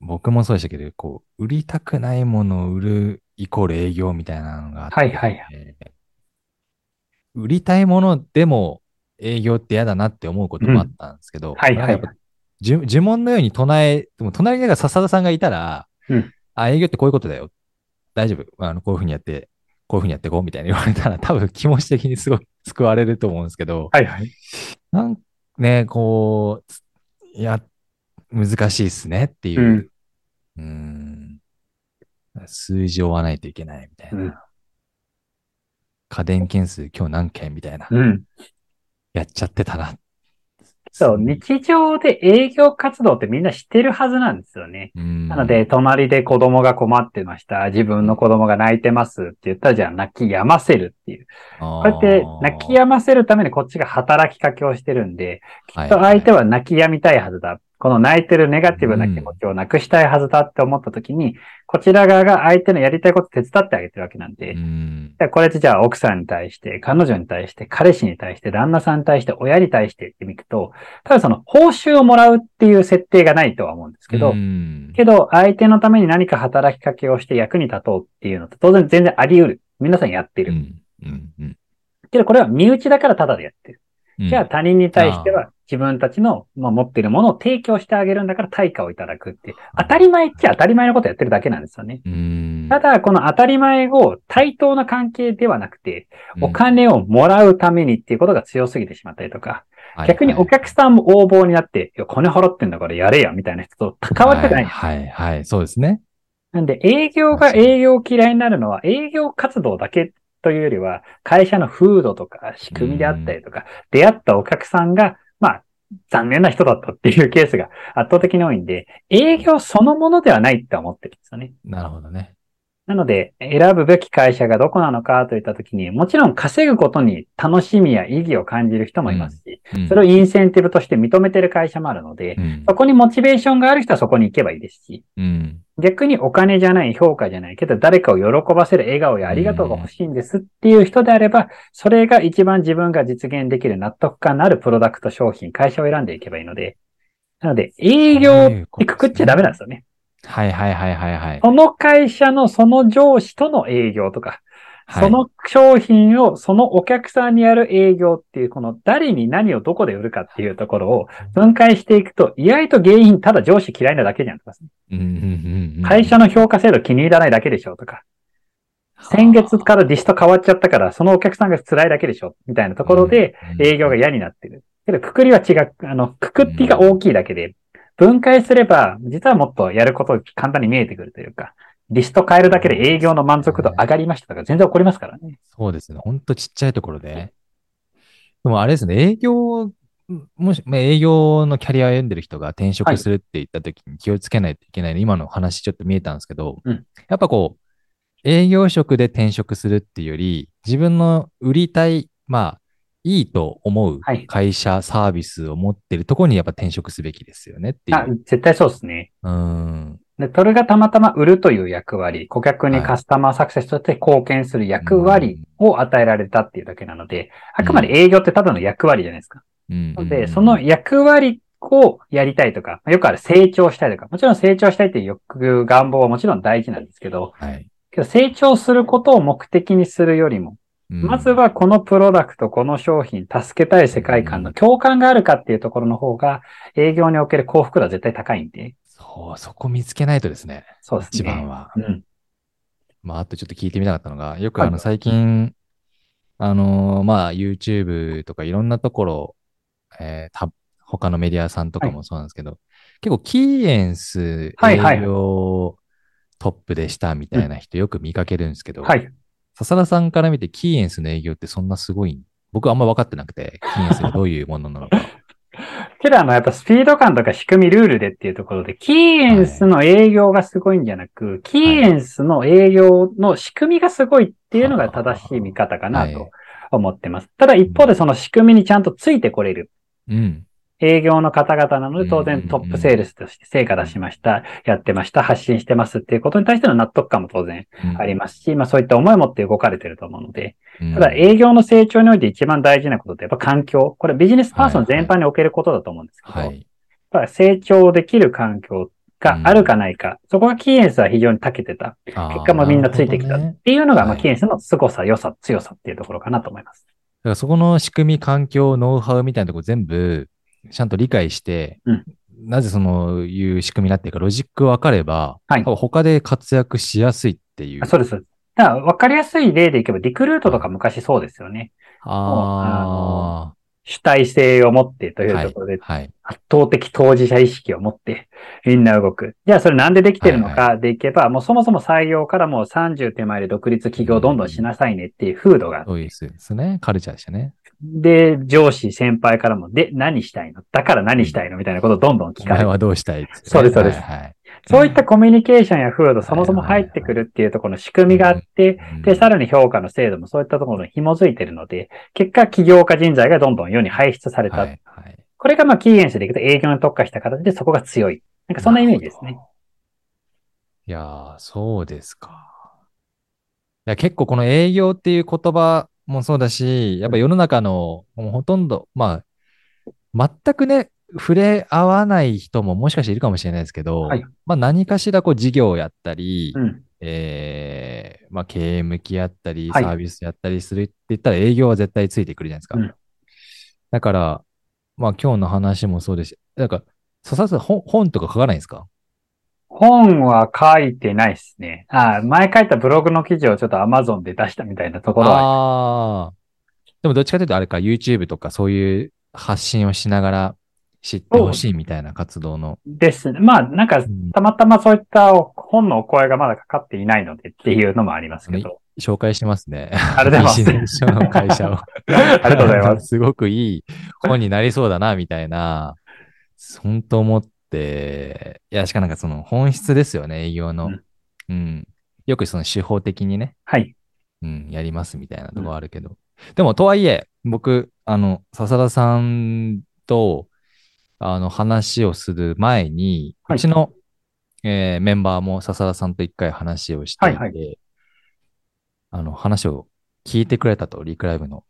僕もそうでしたけど、こう、売りたくないものを売るイコール営業みたいなのがあって、はいはい。売りたいものでも営業って嫌だなって思うこともあったんですけど、うん、はいはい。呪呪文のように唱え、でも隣になんか笹田さんがいたら、うん、あ、営業ってこういうことだよ。大丈夫。あの、こういうふうにやって、こういうふうにやっていこうみたいに言われたら、多分気持ち的にすごく救われると思うんですけど、はいはい。なんね、こう、やっ難しいっすねっていう。うん、数字を追わないといけないみたいな。うん、家電件数今日何件みたいな。うん、やっちゃってたな。そう、日常で営業活動ってみんな知ってるはずなんですよね。なので、隣で子供が困ってました。自分の子供が泣いてますって言ったら、じゃあ泣き止ませるっていう。こうやって泣き止ませるためにこっちが働きかけをしてるんで、きっと相手は泣き止みたいはずだ。この泣いてるネガティブな気持ちをなくしたいはずだって思った時に、こちら側が相手のやりたいこと手伝ってあげてるわけなんで、これってじゃあ奥さんに対して、彼女に対して、彼氏に対して、旦那さんに対して、親に対してってみくと、ただその報酬をもらうっていう設定がないとは思うんですけど、けど相手のために何か働きかけをして役に立とうっていうのって当然全然あり得る。皆さんやってる。けどこれは身内だからただでやってる。じゃあ他人に対しては自分たちの、まあ、持っているものを提供してあげるんだから対価をいただくって、当たり前っちゃ当たり前のことやってるだけなんですよね。ただ、この当たり前を対等な関係ではなくて、お金をもらうためにっていうことが強すぎてしまったりとか、逆にお客さんも応募になって、いや、金払ってんだからやれや、みたいな人と関わってない。はい、はい、そうですね。なんで、営業が営業嫌いになるのは、営業活動だけというよりは、会社の風土とか仕組みであったりとか、出会ったお客さんが、まあ、残念な人だったっていうケースが圧倒的に多いんで、営業そのものではないって思ってるんですよね。なるほどね。なので、選ぶべき会社がどこなのかといったときに、もちろん稼ぐことに楽しみや意義を感じる人もいますし、うん。うん、それをインセンティブとして認めてる会社もあるので、うん、そこにモチベーションがある人はそこに行けばいいですし、逆にお金じゃない評価じゃないけど、誰かを喜ばせる笑顔やありがとうが欲しいんですっていう人であれば、それが一番自分が実現できる納得感のあるプロダクト商品、会社を選んでいけばいいので、なので、営業ってくくっちゃダメなんですよね。はいはいはいはいはい。その会社のその上司との営業とか、はい。その商品をそのお客さんにやる営業っていう、この誰に何をどこで売るかっていうところを分解していくと、意外と原因ただ上司嫌いなだけじゃんとか、うんうん。うんうん会社の評価制度気に入らないだけでしょとか、先月からディスト変わっちゃったから、そのお客さんが辛いだけでしょみたいなところで、営業が嫌になってる。けど、くくりは違う、あの、くくりが大きいだけで、分解すれば、実はもっとやること簡単に見えてくるというか、リスト変えるだけで営業の満足度上がりましたとか、全然起こりますからね。そうですね。ほんとちっちゃいところで。でもあれですね、営業、もし、まあ営業のキャリアを読んでる人が転職するって言った時に気をつけないといけないの、今の話ちょっと見えたんですけど、うんやっぱこう、営業職で転職するっていうより、自分の売りたい、まあ、いいと思うはい会社、サービスを持ってるところにやっぱ転職すべきですよねっていあう。、絶対そうですね。うん。で、それがたまたま売るという役割、顧客にカスタマーサクセスとして貢献する役割を与えられたっていうだけなので、あくまで営業ってただの役割じゃないですか。うんので、その役割をやりたいとか、よくある成長したいとか、もちろん成長したいっていう欲、願望はもちろん大事なんですけど、はい。けど成長することを目的にするよりも、うんまず、はこのプロダクト、この商品、助けたい世界観の共感があるかっていうところの方が、営業における幸福度は絶対高いんで、そう、そこ見つけないとですね。そうですね。一番は。うん。まあ、あとちょっと聞いてみたかったのが、よくはいあの、最近、あのーまあ、YouTube とかいろんなところ、えーた、他のメディアさんとかもそうなんですけど、結構、キーエンス営はいはい業トップでしたみたいな人よく見かけるんですけど、はい。笹田さんから見て、キーエンスの営業ってそんなすごいん？僕あんま分かってなくて、キーエンスがどういうものなのか。けどあの、やっぱスピード感とか仕組み、ルールでっていうところで、キーエンスの営業がすごいんじゃなく、キーエンスの営業の仕組みがすごいっていうのが正しい見方かなはいと思ってます。ただ一方でその仕組みにちゃんとついてこれる。うん。営業の方々なので、当然トップセールスとして成果出しました、やってました、発信してますっていうことに対しての納得感も当然うんありますし、まあそういった思いを持って動かれてると思うので、うんただ営業の成長において一番大事なことってやっぱ環境。これビジネスパーソン全般におけることだと思うんですけど、はい。やっぱ成長できる環境があるかないか、そこがキーエンスは非常に長けてた。結結果もみんなついてきたっていうのが、まあはいキーエンスの凄さ、良さ、強さっていうところかなと思います。だからそこの仕組み、環境、ノウハウみたいなところ全部、ちゃんと理解して、うんなぜそのいう仕組みになっているか、ロジック分かれば、はい他で活躍しやすいっていう。あそうです。だから分かりやすい例でいけば、リクルートとか昔そうですよね。あ主体性を持ってといいうところで、。はい。圧倒的当事者意識を持って、みんな動く。じゃあそれなんでできてるのかでいけば、もうそもそも採用からもう30手前で独立企業どんどんしなさいねっていう風土がそうですね。カルチャーでしたね。で、上司、先輩からも、で、何したいの？だから何したいの？みたいなことをどんどん聞かれる。お前はどうしたい？そうですそうですはいはいそういったコミュニケーションや風土、そもそも入ってくるっていうところの仕組みがあって、うんで、さらに評価の制度もそういったところに紐づいてるので、結果、起業家人材がどんどん世に輩出された。はいはいこれがまあ、キーエンスでいくと営業に特化した形でそこが強い。なんかそんなイメージですね。。いやー、そうですか。いや、結構この営業っていう言葉もそうだし、やっぱ世の中のもうほとんど、まあ、全くね、触れ合わない人ももしかしているかもしれないですけど、はい。まあ何かしらこう事業をやったり、うん。えーまあ経営向き合ったり、サはい。ービスやったりするって言ったら営業は絶対ついてくるじゃないですか。うん。だから、まあ今日の話もそうですし、なんか、さ本とか書かないんですか？本は書いてないですね。あ前書いたブログの記事をちょっと Amazon で出したみたいなところは。ああ。でもどっちかというとあれか、YouTube とかそういう発信をしながら知ってほしいみたいな活動の。ですね。まあ、なんかう、んたまたまそういった本のお声がまだかかっていないのでっていうのもありますけど。紹介してますね。ありがとうございますの会社を。ありがとうございます。すごくいい本になりそうだな、みたいな、本当思って、いや、しかなんかその本質ですよね、営業の。うんうん。よくその手法的にね、はい。うん、やりますみたいなところあるけど。でも、とはいえ、僕、あの、笹田さんと、あの、話をする前に、はいうちの、えーメンバーも笹田さんと一回話をしていて、はいはあの、話を聞いてくれたと、リクライブの。って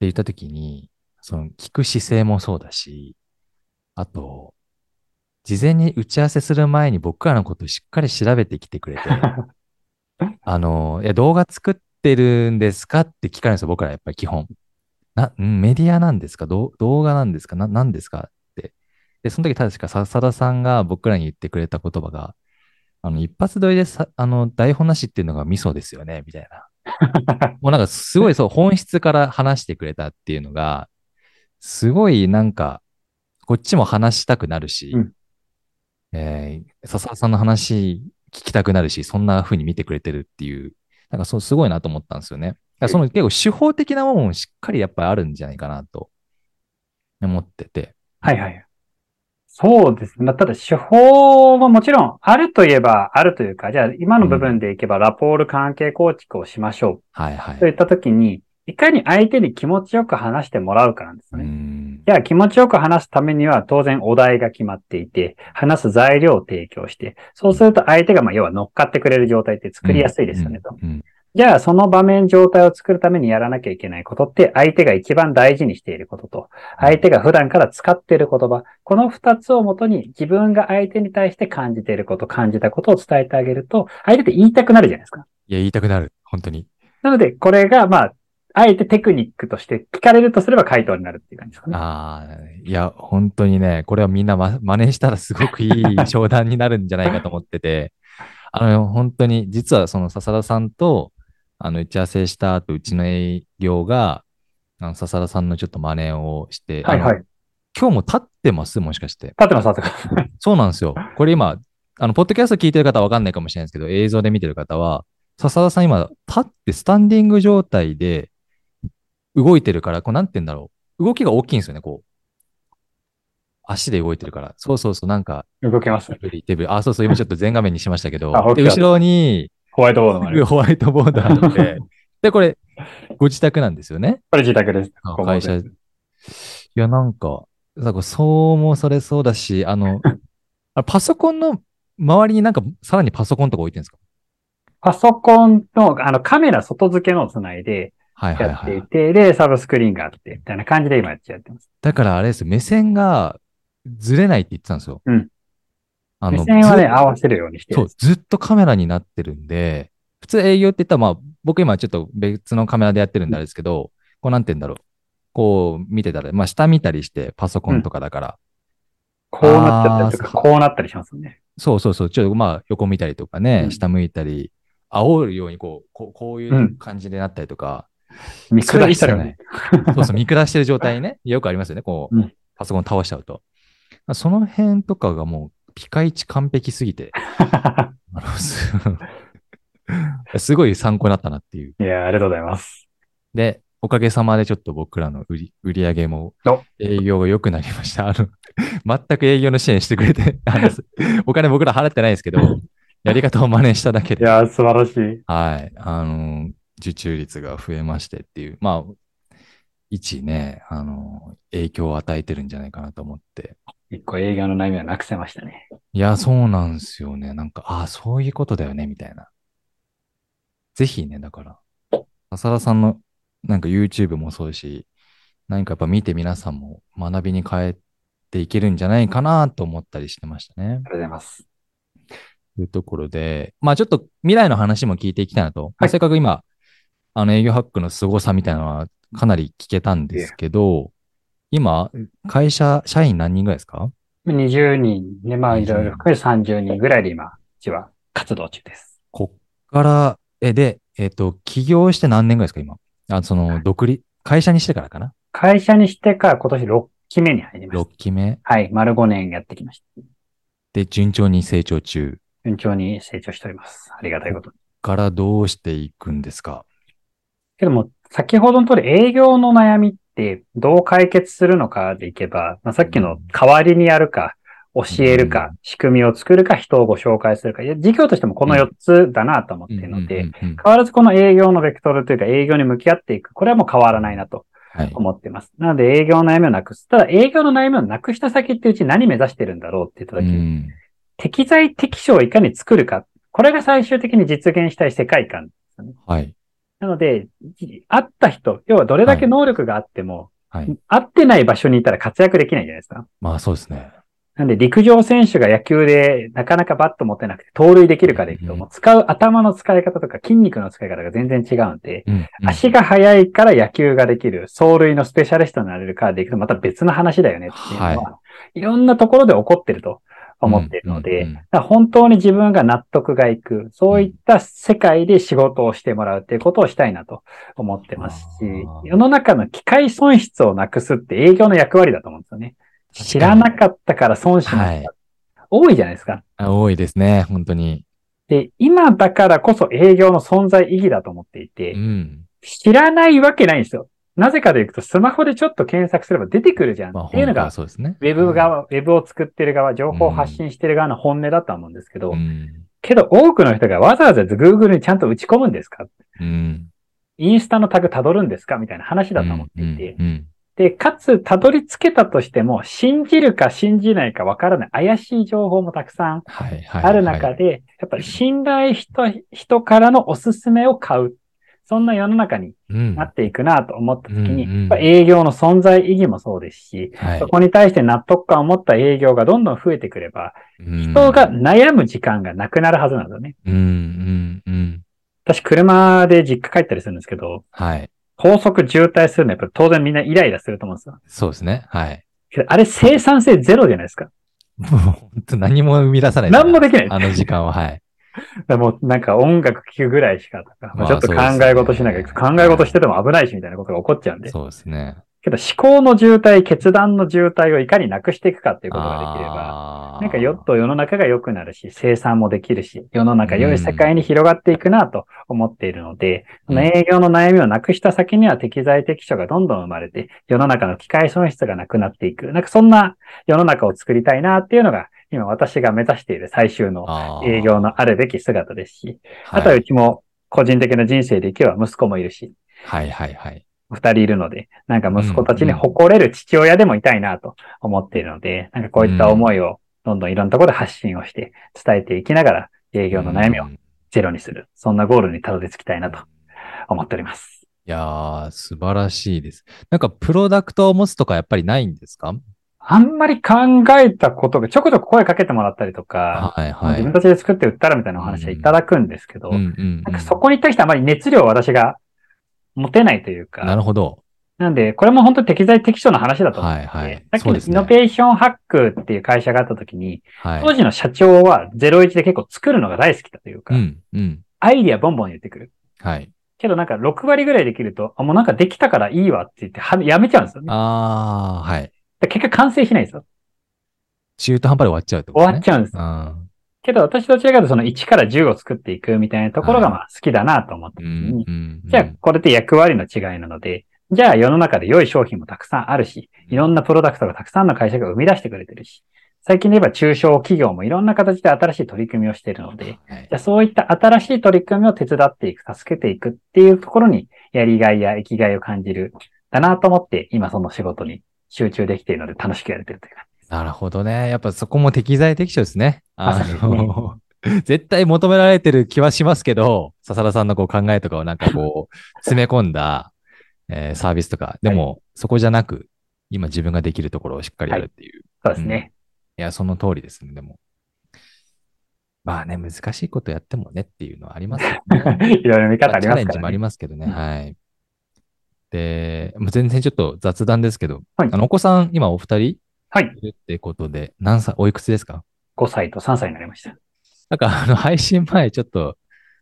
言ったときに、その、聞く姿勢もそうだし、あと、事前に打ち合わせする前に僕らのことをしっかり調べてきてくれて、あの、いや、動画作ってるんですかって聞かれるんですよ、僕らやっぱり基本。な、んメディアなんですか？ど動画なんですか？な、何ですかって。で、その時確か笹田さんが僕らに言ってくれた言葉が、あの、一発撮りでさ、あの、台本なしっていうのがミソですよね、みたいな。もうなんかすごいそう、本質から話してくれたっていうのが、すごいなんか、こっちも話したくなるし、うんえー笹田さんの話聞きたくなるし、そんな風に見てくれてるっていう、なんかそう、すごいなと思ったんですよね。その結構手法的なものもしっかりやっぱりあるんじゃないかなと思ってて。はいはい。そうですね。まあただ手法ももちろんあるといえばあるというか、じゃあ今の部分でいけばラポール関係構築をしましょはいはい。うといったときに、いかに相手に気持ちよく話してもらうかなんですうね。ん。じゃあ気持ちよく話すためには当然お題が決まっていて、話す材料を提供して、そうすると相手がまあ要は乗っかってくれる状態って作りやすいですよねと。じゃあその場面状態を作るためにやらなきゃいけないことって相手が一番大事にしていることと、相手が普段から使っている言葉、この二つをもとに自分が相手に対して感じていること、感じたことを伝えてあげると、相手って言いたくなるじゃないですか。いや、言いたくなる。本当に。なので、これがまあ、あえてテクニックとして聞かれるとすれば回答になるっていう感じですかね。ああ、いや、本当にね、これはみんな、ま、真似したらすごくいい商談になるんじゃないかと思ってて、あの、本当に、実はその笹田さんと、あの、打ち合わせした後、うちの営業が、あの、笹田さんのちょっと真似をして、はいはい。今日も立ってます？もしかして。立ってます、立ってます。そうなんですよ。これ今、あの、ポッドキャスト聞いてる方はわかんないかもしれないですけど、映像で見てる方は、笹田さん今、立ってスタンディング状態で動いてるから、こう、なんて言うんだろう。動きが大きいんですよね、こう。足で動いてるから。そうそうそう、なんか、動けます手。振り、手振り。あ、そうそう、今ちょっと全画面にしましたけど あ、で、後ろに、ホワイトボードもある。ホワイトボードあって、で、これ、ご自宅なんですよね。これ自宅です。会社。いや、なんか、なんかそうもそれそうだし、あの、あパソコンの周りになんかさらにパソコンとか置いてるんですか？パソコンの、あの、カメラ外付けのをつないではいはいやってはい。いて、で、サブスクリーンがあって、みたいな感じで今やってやってます。だからあれですよ、目線がずれないって言ってたんですよ。うん。あ目線はね、ず合わせるようにしてるそう、。ずっとカメラになってるんで、普通営業って言ったら、まあ、僕今ちょっと別のカメラでやってるんであれですけど、こうなんて言うんだろう。こう見てたら、まあ下見たりしてパソコンとかだから、こうなっちゃったりとか、こうなったりしますよね。そうそうそう、ちょっとまあ横見たりとかね、うん下向いたり、煽るようにこう、こうこういううん感じでなったりとか、見下したよね。そうそう、見下してる状態ね。よくありますよね。こう、うんパソコン倒しちゃうと。その辺とかがもう、ピカイチ完璧すぎて、す すごい参考になったなっていう。いや、ありがとうございます。で、おかげさまでちょっと僕らの売り売り上げもお営業が良くなりました。あの、全く営業の支援してくれて、お金僕ら払ってないですけど、やり方を真似しただけで、いや、素晴らしい。はい、あの、受注率が増えましてっていう、まあ、一ね、あの、影響を与えてるんじゃないかなと思って。一個営業の悩みはなくせましたね。いや、そうなんですよね。なんか、ああ、そういうことだよね、みたいな。ぜひね、だから、浅田さんのなんか YouTube もそうだし、何かやっぱ見て皆さんも学びに変えていけるんじゃないかなと思ったりしてましたね。ありがとうございます。というところで、まあちょっと未来の話も聞いていきたいなと。まあせっかく今、あの営業ハックの凄さみたいなのはかなり聞けたんですけど、今、会社、社員何人ぐらいですか？20人ね、まあ20いろいろ含めて30人ぐらいで今、うちは活動中です。こっから、え、で、えっ、と、起業して何年ぐらいですか、今？あ、その、独立、会社にしてからかな？会社にしてから今年6期目に入りまし ?6 期目？た。はい、丸5年やってきました。で、順調に成長中。順調に成長しております。ありがたいことに。からどうしていくんですか？けども、先ほどの通り営業の悩みってどう解決するのかでいけば、まあ、さっきの代わりにやるか、教えるか、うん仕組みを作るか、人をご紹介するか。いや事業としてもこの4つだなと思っているので、変わらずこの営業のベクトルというか営業に向き合っていく。これはもう変わらないなとはい。思っています。なので営業の悩みをなくす。ただ営業の悩みをなくした先ってうち何目指してるんだろうって言ったう時に、ん。適材適所をいかに作るか。これが最終的に実現したい世界観はい。なので、じ会った人、要はどれだけ能力があっても、はい。会ってない場所にいたら活躍できないじゃないですか。まあそうですね。なんで陸上選手が野球でなかなかバット持てなくて盗塁できるかでいくと、うんもう使う頭の使い方とか筋肉の使い方が全然違うんで、うんうん足が速いから野球ができる、走塁のスペシャリストになれるからでいくとまた別の話だよねっていうのは、、はいろんなところで起こってると思っているので、本当に自分が納得がいく、そういった世界で仕事をしてもらうっていうことをしたいなと思ってますし世の中の機械損失をなくすって営業の役割だと思うんですよね。知らなかったから損しました。はい多いじゃないですか。あ多いですね、本当に。で、今だからこそ営業の存在意義だと思っていて、うん。知らないわけないんですよ。なぜかというと、スマホでちょっと検索すれば出てくるじゃんまあ、っていうのが。ウェブ側、ウェブを作ってる側、情報を発信してる側の本音だとは思うんですけど、うん。けど多くの人がわざわざ Google にちゃんと打ち込むんですか？うん。インスタのタグ辿るんですか？みたいな話だと思っていて。で、かつ、辿り着けたとしても、信じるか信じないかわからない怪しい情報もたくさん。ある中で、やっぱり信頼人、人からのおすすめを買う。そんな世の中にうん、なっていくなと思った時に、うん営業の存在意義もそうですし、はいそこに対して納得感を持った営業がどんどん増えてくれば、人が悩む時間がなくなるはずなんだよね。うん、うん、うん。私、車で実家帰ったりするんですけど、はい。高速渋滞するのはやっぱり当然みんなイライラすると思うんですよ。そうですね。はい。あれ生産性ゼロじゃないですか。も う本当何も生み出さない。何もできない。あの時間は、はい。だからもうなんか音楽聴くぐらいしかとか、まあまあちょっと考え事しなきゃ、ね考え事してても危ないしみたいなことが起こっちゃうんで。そうですね。けど思考の渋滞、決断の渋滞をいかになくしていくかっていうことができれば、ばなんかよっと世の中が良くなるし、生産もできるし、世の中良い世界に広がっていくなと思っているので、その営業の悩みをなくした先には適材適所がどんどん生まれて、世の中の機械損失がなくなっていく。なんかそんな世の中を作りたいなっていうのが、今私が目指している最終の営業のあるべき姿ですし、あとはうちも個人的な人生で行けば息子もいるし、はいはいはい。二人いるので、なんか息子たちに誇れる父親でもいたいなと思っているので、なんかこういった思いをどんどんいろんなところで発信をして伝えていきながら営業の悩みをうんゼロにする。そんなゴールにたどり着きたいなと思っております。いやー、素晴らしいです。なんか、プロダクトを持つとかやっぱりないんですか？あんまり考えたことが、ちょこちょこ声かけてもらったりとか、はいはい。自分たちで作って売ったらみたいなお話はいただくんですけど、そこに対してあまり熱量を私が持てないというか、なるほど。なんで、これも本当に適材適所の話だと思って、はいはいさっきのイノベーションハックっていう会社があった時に、はい。当時の社長は01で結構作るのが大好きだというか、うんうん。アイディアボンボン言ってくる。はい。けどなんか6割ぐらいできると、あ、もうなんかできたからいいわって言ってはやめちゃうんですよね。あー、はい。で結局完成しないんですよ。中途半端で終わっちゃうってことね。わっちゃうんです。うんけど私どちらかというとその1から10を作っていくみたいなところがまあ好きだなと思った時うんに、うん。じゃあこれって役割の違いなので、じゃあ世の中で良い商品もたくさんあるし、いろんなプロダクトがたくさんの会社が生み出してくれてるし、最近で言えば中小企業もいろんな形で新しい取り組みをしているので、はいじゃあそういった新しい取り組みを手伝っていく、助けていくっていうところにやりがいや生きがいを感じるだなと思って今その仕事に集中できているので楽しくやれてるというか。なるほどね。やっぱそこも適材適所ですね。あまさにですねの、絶対求められてる気はしますけど、笹田さんのこう考えとかをなんかこう、詰め込んだ、えーサービスとか、でも、そこじゃなく、今自分ができるところをしっかりやるっていう。そうですね。いや、その通りですね、でも。まあね、難しいことやってもねっていうのはありますよね。いろいろ見方ありチャますからね。レンジもありますけどね。うんはい。で、もう全然ちょっと雑談ですけど、はいあの、お子さん、今お二人？はい。いるってことで、何歳、おいくつですか？5歳と3歳になりました。いなんか、あの、配信前、ちょっと、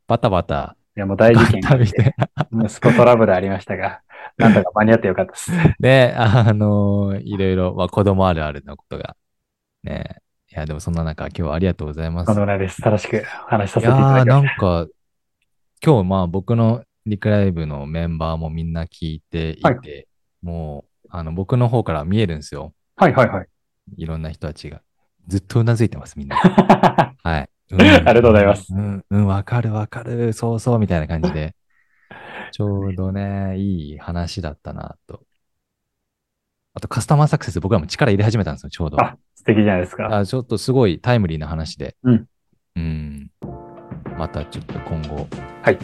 バタバタ、やもう大事件があっ見てて、息子トラブルありましたが、なんとか間に合ってよかったです。ね、あの、いろいろ、まあ、子供あるあるなことが、ね。いや、でもそんな中、今日はありがとうございます。とんでもないです。楽しくお話しさいせていただきましなんか、今日、まあ、僕のリクライブのメンバーもみんな聞いていて、はいもう、あの、僕の方から見えるんですよ。た。はいはいはい。いろんな人たちが。ずっとうなずいてます、みんな。はい。うんありがとうございますうん、うん、わかるわかる、そうそう、みたいな感じで。ちょうどね、いい話だったな、と。あと、カスタマーサクセス、僕らも力入れ始めたんですよ、ちょうど。あ素敵じゃないですか。あちょっとすごいタイムリーな話で。うん。うん。またちょっと今後、はい。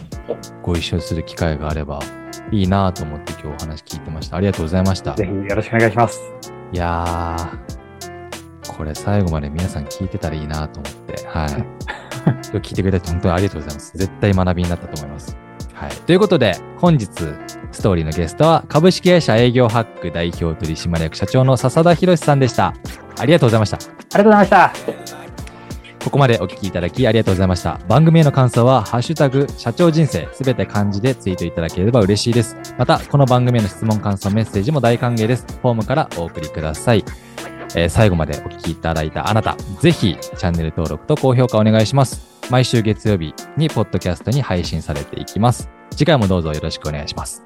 ご一緒する機会があればいいなと思って今日お話聞いてました。ありがとうございました。ぜひよろしくお願いします。いやー、これ最後まで皆さん聞いてたらいいなと思って、はい。今日聞いてくれて本当にありがとうございます。絶対学びになったと思います。はい。ということで、本日、ストーリーのゲストは、株式会社営業ハック代表取締役社長の笹田博さんでした。ありがとうございました。ありがとうございました。ここまでお聞きいただきありがとうございました。番組への感想は、ハッシュタグ、社長人生、すべて漢字でツイートいただければ嬉しいです。また、この番組への質問、感想、メッセージも大歓迎です。フォームからお送りください。えー最後までお聞きいただいたあなた、ぜひ、チャンネル登録と高評価お願いします。毎週月曜日に、ポッドキャストに配信されていきます。次回もどうぞよろしくお願いします。